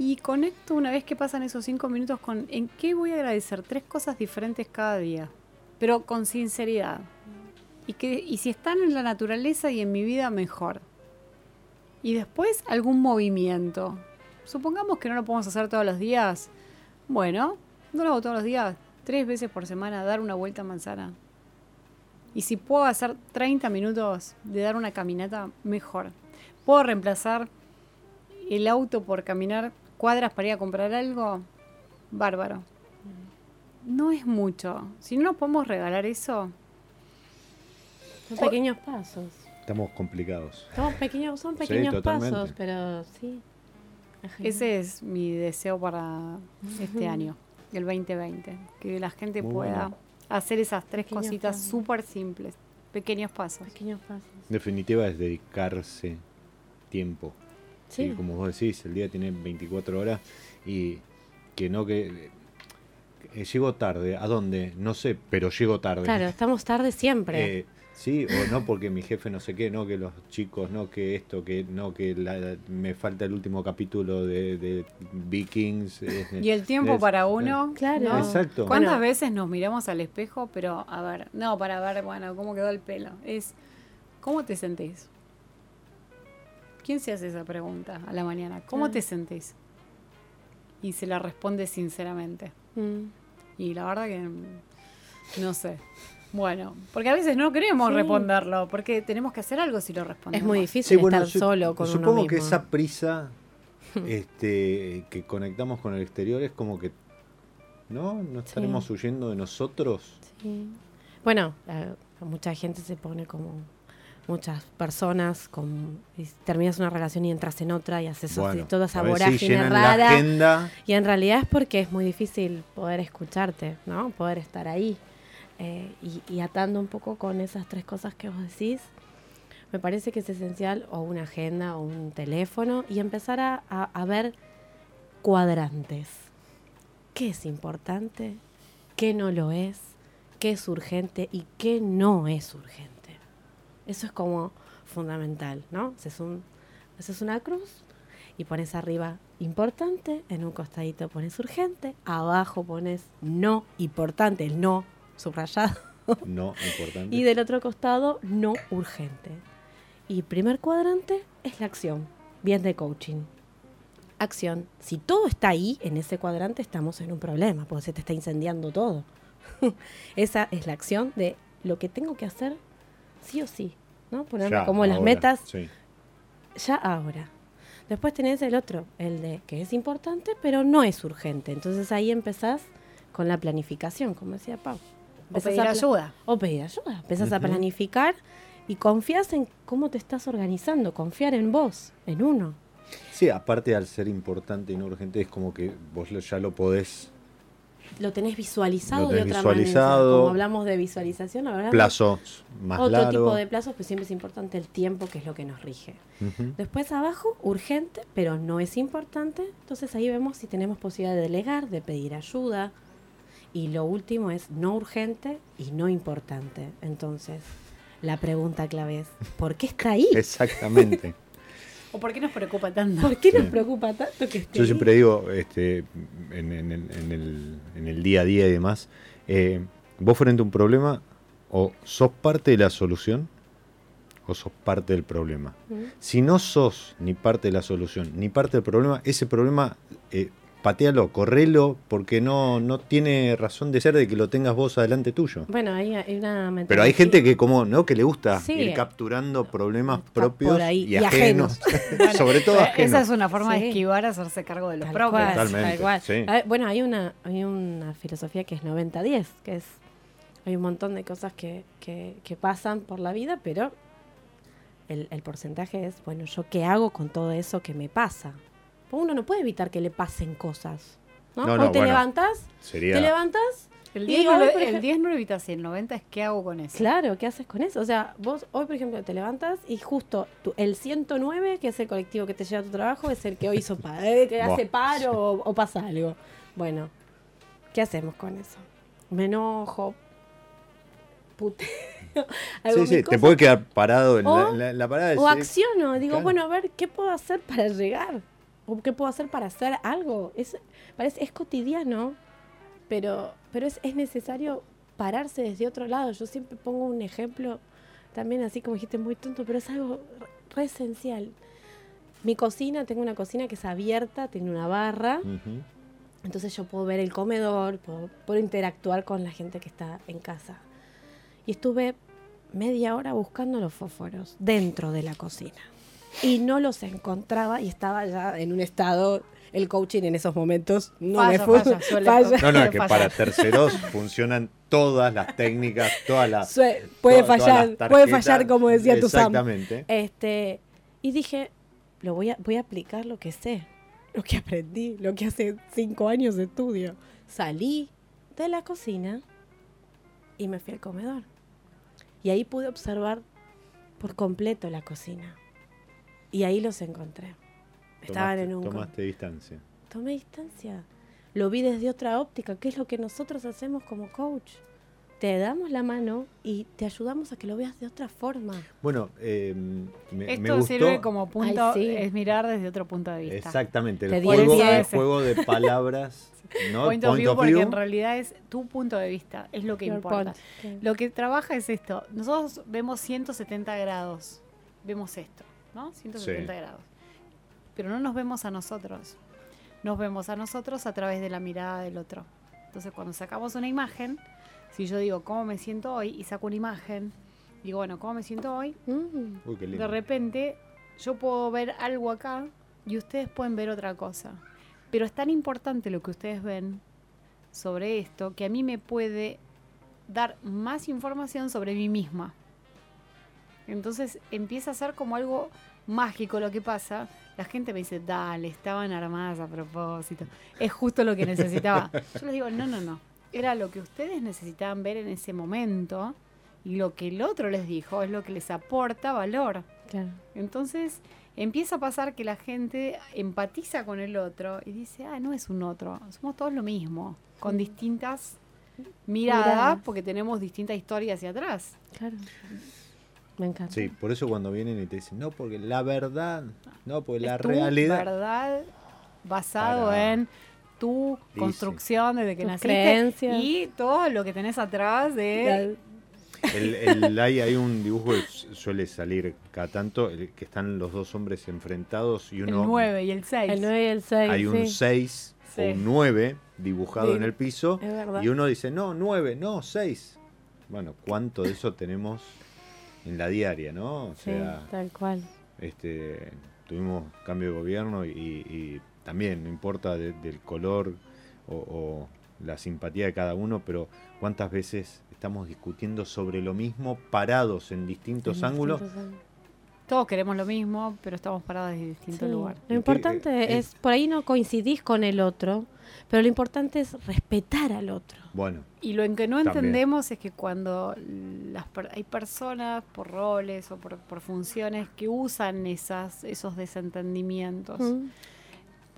Speaker 3: Y conecto una vez que pasan esos cinco minutos con en qué voy a agradecer. Tres cosas diferentes cada día, pero con sinceridad. Y, que, y si están en la naturaleza y en mi vida, mejor. Y después algún movimiento. Supongamos que no lo podemos hacer todos los días. Bueno, no lo hago todos los días. Tres veces por semana, dar una vuelta a manzana. Y si puedo hacer 30 minutos de dar una caminata, mejor. Puedo reemplazar el auto por caminar cuadras para ir a comprar algo, bárbaro. No es mucho. Si no nos podemos regalar eso,
Speaker 4: Son pequeños pasos.
Speaker 2: estamos complicados.
Speaker 4: Son pequeños, son pequeños pasos, pero sí.
Speaker 3: Ese es mi deseo para este año, el 2020. Que la gente
Speaker 2: Muy
Speaker 3: pueda
Speaker 2: bueno.
Speaker 3: hacer esas tres
Speaker 4: Pequeños
Speaker 3: cositas súper simples, Pequeños pasos.
Speaker 4: Pequeños pasos.
Speaker 2: En definitiva es dedicarse tiempo.
Speaker 4: Sí.
Speaker 2: Sí, como vos decís, el día tiene 24 horas y que no que... eh, llego tarde, ¿a dónde? No sé, pero llego tarde.
Speaker 4: Claro, estamos tarde siempre.
Speaker 2: Eh, sí, o no porque mi jefe no sé qué, no que los chicos, no que esto, que no que la- me falta el último capítulo de, de Vikings. eh,
Speaker 3: Y el tiempo
Speaker 2: es-
Speaker 3: para uno.
Speaker 4: Claro.
Speaker 3: ¿no?
Speaker 2: Exacto.
Speaker 3: ¿Cuántas
Speaker 4: Bueno.
Speaker 3: veces nos miramos al espejo? Pero, a ver, no, para ver, bueno, cómo quedó el pelo. Es, ¿cómo te sentís? ¿Quién se hace esa pregunta a la mañana? ¿Cómo
Speaker 4: Ah.
Speaker 3: te sentís? Y se la responde sinceramente.
Speaker 4: Mm.
Speaker 3: Y la verdad que no sé. Bueno, porque a veces no queremos
Speaker 4: Sí.
Speaker 3: responderlo, porque tenemos que hacer algo si lo respondemos.
Speaker 4: Es muy difícil estar
Speaker 2: su-
Speaker 4: solo con
Speaker 2: supongo
Speaker 4: uno mismo.
Speaker 2: que esa prisa este, que conectamos con el exterior es como que no no estaremos huyendo de nosotros
Speaker 4: Sí. Bueno, mucha gente se pone como muchas personas con y terminas una relación y entras en otra y haces
Speaker 2: bueno
Speaker 4: toda esa
Speaker 2: si
Speaker 4: vorágine
Speaker 2: la
Speaker 4: rara y en realidad es porque es muy difícil poder escucharte, ¿no? Poder estar ahí Eh, y, atando un poco con esas tres cosas que vos decís, me parece que es esencial o una agenda o un teléfono y empezar a, a- a ver cuadrantes. ¿Qué es importante? ¿Qué no lo es? ¿Qué es urgente? ¿Y qué no es urgente? Eso es como fundamental, ¿no? Haces, un, haces una cruz y pones arriba importante, en un costadito pones urgente, abajo pones no importante, el no subrayado.
Speaker 2: no importante
Speaker 4: Y del otro costado, no urgente. Y primer cuadrante es la acción, bien de coaching. Acción. Si todo está ahí, en ese cuadrante, estamos en un problema, porque se te está incendiando todo. Esa es la acción de lo que tengo que hacer sí o sí, ¿no? Ponerme como las metas
Speaker 2: sí.
Speaker 4: ya ahora. Después tenés el otro, el de que es importante, pero no es urgente. Entonces ahí empezás con la planificación, como decía Pau.
Speaker 3: O pedir
Speaker 4: a
Speaker 3: ayuda.
Speaker 4: o pedir ayuda. Empezás a planificar y confías en cómo te estás organizando, confiar en vos, en uno.
Speaker 2: Sí, aparte al ser importante y no urgente es como que vos lo- ya lo podés
Speaker 4: Lo tenés visualizado
Speaker 2: Lo
Speaker 4: de otra
Speaker 2: visualizado.
Speaker 4: manera. Como hablamos de visualización, hablamos
Speaker 2: plazos más
Speaker 4: otro
Speaker 2: largos.
Speaker 4: tipo de plazos, pero siempre es importante el tiempo, que es lo que nos rige. Después abajo, urgente, pero no es importante. Entonces ahí vemos si tenemos posibilidad de delegar, de pedir ayuda. Y lo último es no urgente y no importante. Entonces, la pregunta clave es, ¿por qué está ahí?
Speaker 2: Exactamente.
Speaker 3: ¿O por qué nos preocupa tanto?
Speaker 4: ¿Por qué nos
Speaker 2: Sí.
Speaker 4: preocupa tanto que esté
Speaker 2: Yo
Speaker 4: ahí?
Speaker 2: siempre digo, este, en, en el, en el- en el día a día y demás, eh, vos frente a un problema, o sos parte de la solución, o sos parte del problema.
Speaker 4: Mm.
Speaker 2: Si no sos ni parte de la solución, ni parte del problema, ese problema, eh, patealo, correlo, porque no, no tiene razón de ser de que lo tengas vos adelante tuyo.
Speaker 4: Bueno, hay, hay una
Speaker 2: Pero hay gente que como, ¿no? Que le gusta
Speaker 4: Sí.
Speaker 2: ir capturando problemas
Speaker 4: Está
Speaker 2: propios
Speaker 4: ahí,
Speaker 2: y,
Speaker 4: y
Speaker 2: ajenos. Sobre todo
Speaker 3: Esa
Speaker 2: ajenos.
Speaker 3: es una forma
Speaker 4: Sí.
Speaker 3: de esquivar hacerse cargo de los
Speaker 4: Tal
Speaker 3: propios.
Speaker 4: cual,
Speaker 2: Totalmente,
Speaker 4: tal cual.
Speaker 2: sí.
Speaker 4: Ver, bueno, hay una, hay una filosofía que es 90-10, que es, hay un montón de cosas que, que, que pasan por la vida, pero el, el porcentaje es, bueno, ¿yo qué hago con todo eso que me pasa? Porque uno no puede evitar que le pasen cosas. ¿no?
Speaker 2: No,
Speaker 4: te
Speaker 2: bueno.
Speaker 4: levantas,
Speaker 2: Sería...
Speaker 4: te levantas,
Speaker 3: El
Speaker 4: Y
Speaker 3: 10, no,
Speaker 4: hoy,
Speaker 3: lo- el
Speaker 4: ejemplo-
Speaker 3: 10 no lo evitas y el 90 es qué hago con eso.
Speaker 4: claro, ¿qué haces con eso? O sea, vos hoy, por ejemplo, te levantas y justo tu- el 109, que es el colectivo que te lleva a tu trabajo, es el que hoy hizo pa- eh, que hace paro o, o pasa algo. Bueno, ¿qué hacemos con eso? Me enojo, puteo,
Speaker 2: Sí, sí, te puede quedar parado en la, en la- en la parada.
Speaker 4: o acciono, digo,
Speaker 2: Claro.
Speaker 4: bueno, a ver, ¿qué puedo hacer para llegar? ¿O qué puedo hacer para hacer algo? Es, parece, es cotidiano, pero, pero es, es necesario pararse desde otro lado. Yo siempre pongo un ejemplo, también así como dijiste, muy tonto, pero es algo re, esencial. Mi cocina, tengo una cocina que es abierta, tiene una barra, entonces yo puedo ver el comedor, puedo, puedo interactuar con la gente que está en casa. Y estuve media hora buscando los fósforos dentro de la cocina. Y no los encontraba y estaba ya en un estado, el coaching en esos momentos no me
Speaker 3: Falla,
Speaker 4: fue.
Speaker 3: falla, suele
Speaker 4: falla.
Speaker 2: No, no, es que
Speaker 3: Falla.
Speaker 2: para terceros funcionan todas las técnicas, todas las.
Speaker 4: Sue- puede
Speaker 2: todas- todas
Speaker 4: fallar,
Speaker 2: las
Speaker 4: puede fallar como decía tu Sam.
Speaker 2: Exactamente.
Speaker 4: Este, y dije, lo voy a, voy a aplicar lo que sé, lo que aprendí, lo que hace cinco años de estudio. Salí de la cocina y me fui al comedor. Y ahí pude observar por completo la cocina. Y ahí los encontré. Estaban
Speaker 2: Tomaste-
Speaker 4: en un...
Speaker 2: Tomaste distancia.
Speaker 4: Tomé distancia. Lo vi desde otra óptica, que es lo que nosotros hacemos como coach. Te damos la mano y te ayudamos a que lo veas de otra forma.
Speaker 2: Bueno, eh, me, me
Speaker 3: Esto
Speaker 2: gustó.
Speaker 3: sirve como punto,
Speaker 4: Ay, sí.
Speaker 3: es mirar desde otro punto de vista.
Speaker 2: Exactamente, el juego, el juego de palabras. ¿no?
Speaker 3: Point of view, porque en realidad es tu punto de vista, es lo que
Speaker 4: Your
Speaker 3: importa.
Speaker 4: point.
Speaker 3: Lo que trabaja es esto. Nosotros vemos 170 grados. Vemos esto, ¿no? 170
Speaker 2: Sí.
Speaker 3: grados. Pero no nos vemos a nosotros. Nos vemos a nosotros a través de la mirada del otro. Entonces, cuando sacamos una imagen, si yo digo cómo me siento hoy y saco una imagen, digo, bueno, ¿cómo me siento hoy?
Speaker 4: Mm,
Speaker 2: Uy.
Speaker 3: De repente, yo puedo ver algo acá y ustedes pueden ver otra cosa. Pero es tan importante lo que ustedes ven sobre esto que a mí me puede dar más información sobre mí misma. Entonces empieza a ser como algo mágico lo que pasa. La gente me dice, dale, estaban armadas a propósito. Es justo lo que necesitaba. Yo les digo, no, no, no. Era lo que ustedes necesitaban ver en ese momento y lo que el otro les dijo es lo que les aporta valor.
Speaker 4: claro.
Speaker 3: Entonces empieza a pasar que la gente empatiza con el otro y dice, ah, no es un otro, somos todos lo mismo, con distintas miradas,
Speaker 4: Miradas.
Speaker 3: porque tenemos distintas historias hacia atrás.
Speaker 4: Claro. Me encanta.
Speaker 2: Sí, por eso cuando vienen y te dicen, no, porque la verdad, no, porque la
Speaker 3: tu
Speaker 2: realidad.
Speaker 3: verdad basado
Speaker 2: Para.
Speaker 3: en tu
Speaker 2: Y
Speaker 3: construcción desde que
Speaker 4: Tus
Speaker 3: naciste
Speaker 4: creencias.
Speaker 3: y todo lo que tenés atrás de
Speaker 2: El, el- hay, hay un dibujo que su- suele salir cada tanto, el que están los dos hombres enfrentados y
Speaker 3: el
Speaker 2: uno
Speaker 3: 9 y el 6.
Speaker 4: El 9 y el 6.
Speaker 2: hay un
Speaker 4: sí.
Speaker 2: 6
Speaker 3: Sí.
Speaker 2: o un 9 dibujado
Speaker 3: Sí.
Speaker 2: en el piso
Speaker 4: Es verdad.
Speaker 2: y uno dice, no, 9, no, 6. Bueno, ¿cuánto de eso tenemos en la diaria, no? O
Speaker 4: Sí,
Speaker 2: sea,
Speaker 4: tal cual.
Speaker 2: este, tuvimos cambio de gobierno y, y también, no importa de- del color o, o la simpatía de cada uno, pero cuántas veces estamos discutiendo sobre lo mismo parados en distintos
Speaker 4: En
Speaker 2: ángulos.
Speaker 4: distintos.
Speaker 3: Todos queremos lo mismo, pero estamos parados desde distintos
Speaker 4: Sí.
Speaker 3: lugares.
Speaker 4: Lo
Speaker 2: ¿Y qué-
Speaker 4: importante es, por ahí no coincidís con el otro, pero lo importante es respetar al otro.
Speaker 2: Bueno,
Speaker 3: Y lo en que no
Speaker 2: También.
Speaker 3: entendemos es que cuando las, per- hay personas por roles o por, por funciones que usan esas, esos desentendimientos
Speaker 4: Mm.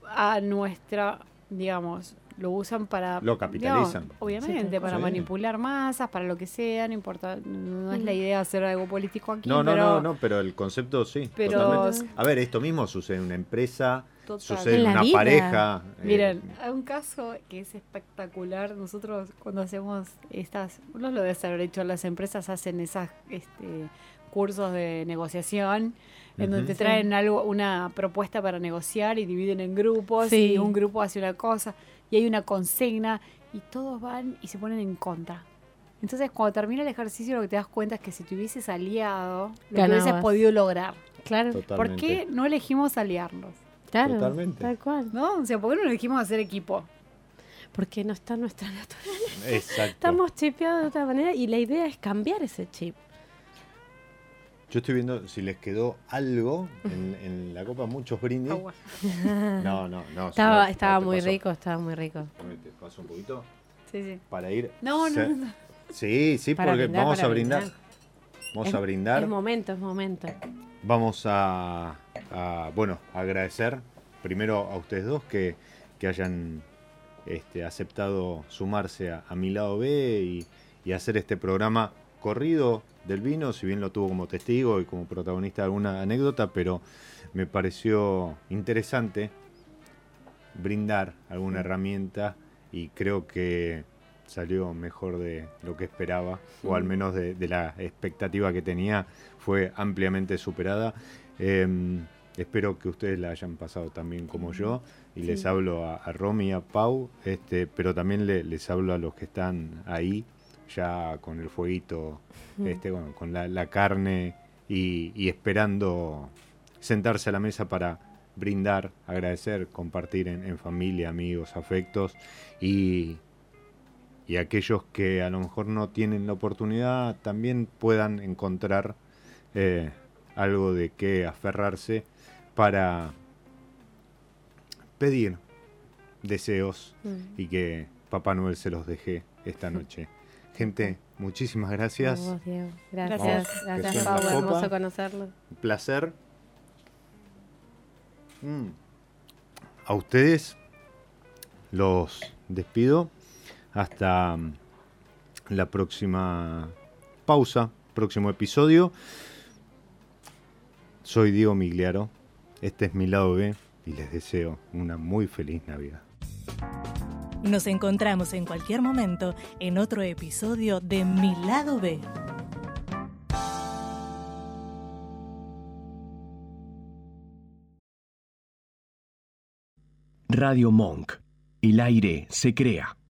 Speaker 3: a nuestra, digamos, lo usan para...
Speaker 2: Lo capitalizan.
Speaker 3: digamos, obviamente,
Speaker 4: Sí,
Speaker 3: para
Speaker 2: sí.
Speaker 3: manipular masas, para lo que sea, no importa, no es la idea hacer algo político aquí,
Speaker 2: no, no,
Speaker 3: pero
Speaker 2: no, no, pero el concepto sí.
Speaker 3: pero-
Speaker 2: totalmente. A ver, esto mismo sucede en una empresa,
Speaker 3: total.
Speaker 2: sucede
Speaker 4: En
Speaker 2: en
Speaker 4: la
Speaker 2: una
Speaker 4: vida.
Speaker 2: pareja. eh,
Speaker 3: Miren, hay un caso que es espectacular. Nosotros cuando hacemos estas, uno lo debe haber hecho, las empresas hacen esas este, cursos de negociación en donde te traen algo, una propuesta para negociar y dividen en grupos
Speaker 4: Sí.
Speaker 3: y un grupo hace una cosa y hay una consigna y todos van y se ponen en contra. Entonces cuando termina el ejercicio lo que te das cuenta es que si te hubieses aliado, lo que hubieses podido lograr.
Speaker 4: Claro,
Speaker 3: ¿Por
Speaker 2: totalmente.
Speaker 3: qué no elegimos aliarnos?
Speaker 4: Claro.
Speaker 2: Totalmente.
Speaker 4: Tal cual.
Speaker 3: ¿No? O sea, ¿por qué no elegimos hacer equipo?
Speaker 4: Porque no está nuestra naturaleza.
Speaker 2: Exacto.
Speaker 4: Estamos chipeados de otra manera y la idea es cambiar ese chip.
Speaker 2: Yo estoy viendo si les quedó algo en, en la copa, muchos brindis.
Speaker 3: Agua.
Speaker 2: No, no, no.
Speaker 4: Estaba,
Speaker 2: si no,
Speaker 4: estaba
Speaker 2: no
Speaker 4: muy rico, estaba muy rico.
Speaker 2: Te paso un poquito
Speaker 3: Sí, sí.
Speaker 2: para ir.
Speaker 3: No, no.
Speaker 2: Sí, sí,
Speaker 4: Para
Speaker 2: porque
Speaker 4: brindar,
Speaker 2: vamos a brindar.
Speaker 4: brindar.
Speaker 2: Vamos
Speaker 4: Es-
Speaker 2: a brindar.
Speaker 4: Es momento, es momento.
Speaker 2: Vamos a, a, bueno, agradecer primero a ustedes dos que, que hayan este, aceptado sumarse a, a mi lado B y, y hacer este programa corrido del vino, si bien lo tuvo como testigo y como protagonista de alguna anécdota, pero me pareció interesante brindar alguna herramienta y creo que salió mejor de lo que esperaba, o al menos de, de la expectativa que tenía, fue ampliamente superada. Eh, espero que ustedes la hayan pasado también como yo, y les hablo a, a Romy y a Pau, este, pero también le- les hablo a los que están ahí, ya con el fueguito, este, bueno, con la, la carne y, y esperando sentarse a la mesa para brindar, agradecer, compartir en, en familia, amigos, afectos y, y aquellos que a lo mejor no tienen la oportunidad también puedan encontrar eh, algo de qué aferrarse para pedir deseos
Speaker 4: Mm.
Speaker 2: y que Papá Noel se los deje esta noche Gente, muchísimas gracias.
Speaker 4: Vos, Diego.
Speaker 3: Gracias.
Speaker 4: Gracias,
Speaker 2: Vamos, la
Speaker 4: Hermoso conocerlo.
Speaker 2: Un placer. Mm. A ustedes los despido hasta mm, la próxima pausa, próximo episodio. Soy Diego Migliaro, este es mi lado B y les deseo una muy feliz Navidad.
Speaker 5: Nos encontramos en cualquier momento en otro episodio de Mi lado B.
Speaker 6: Radio Monk. El aire se crea.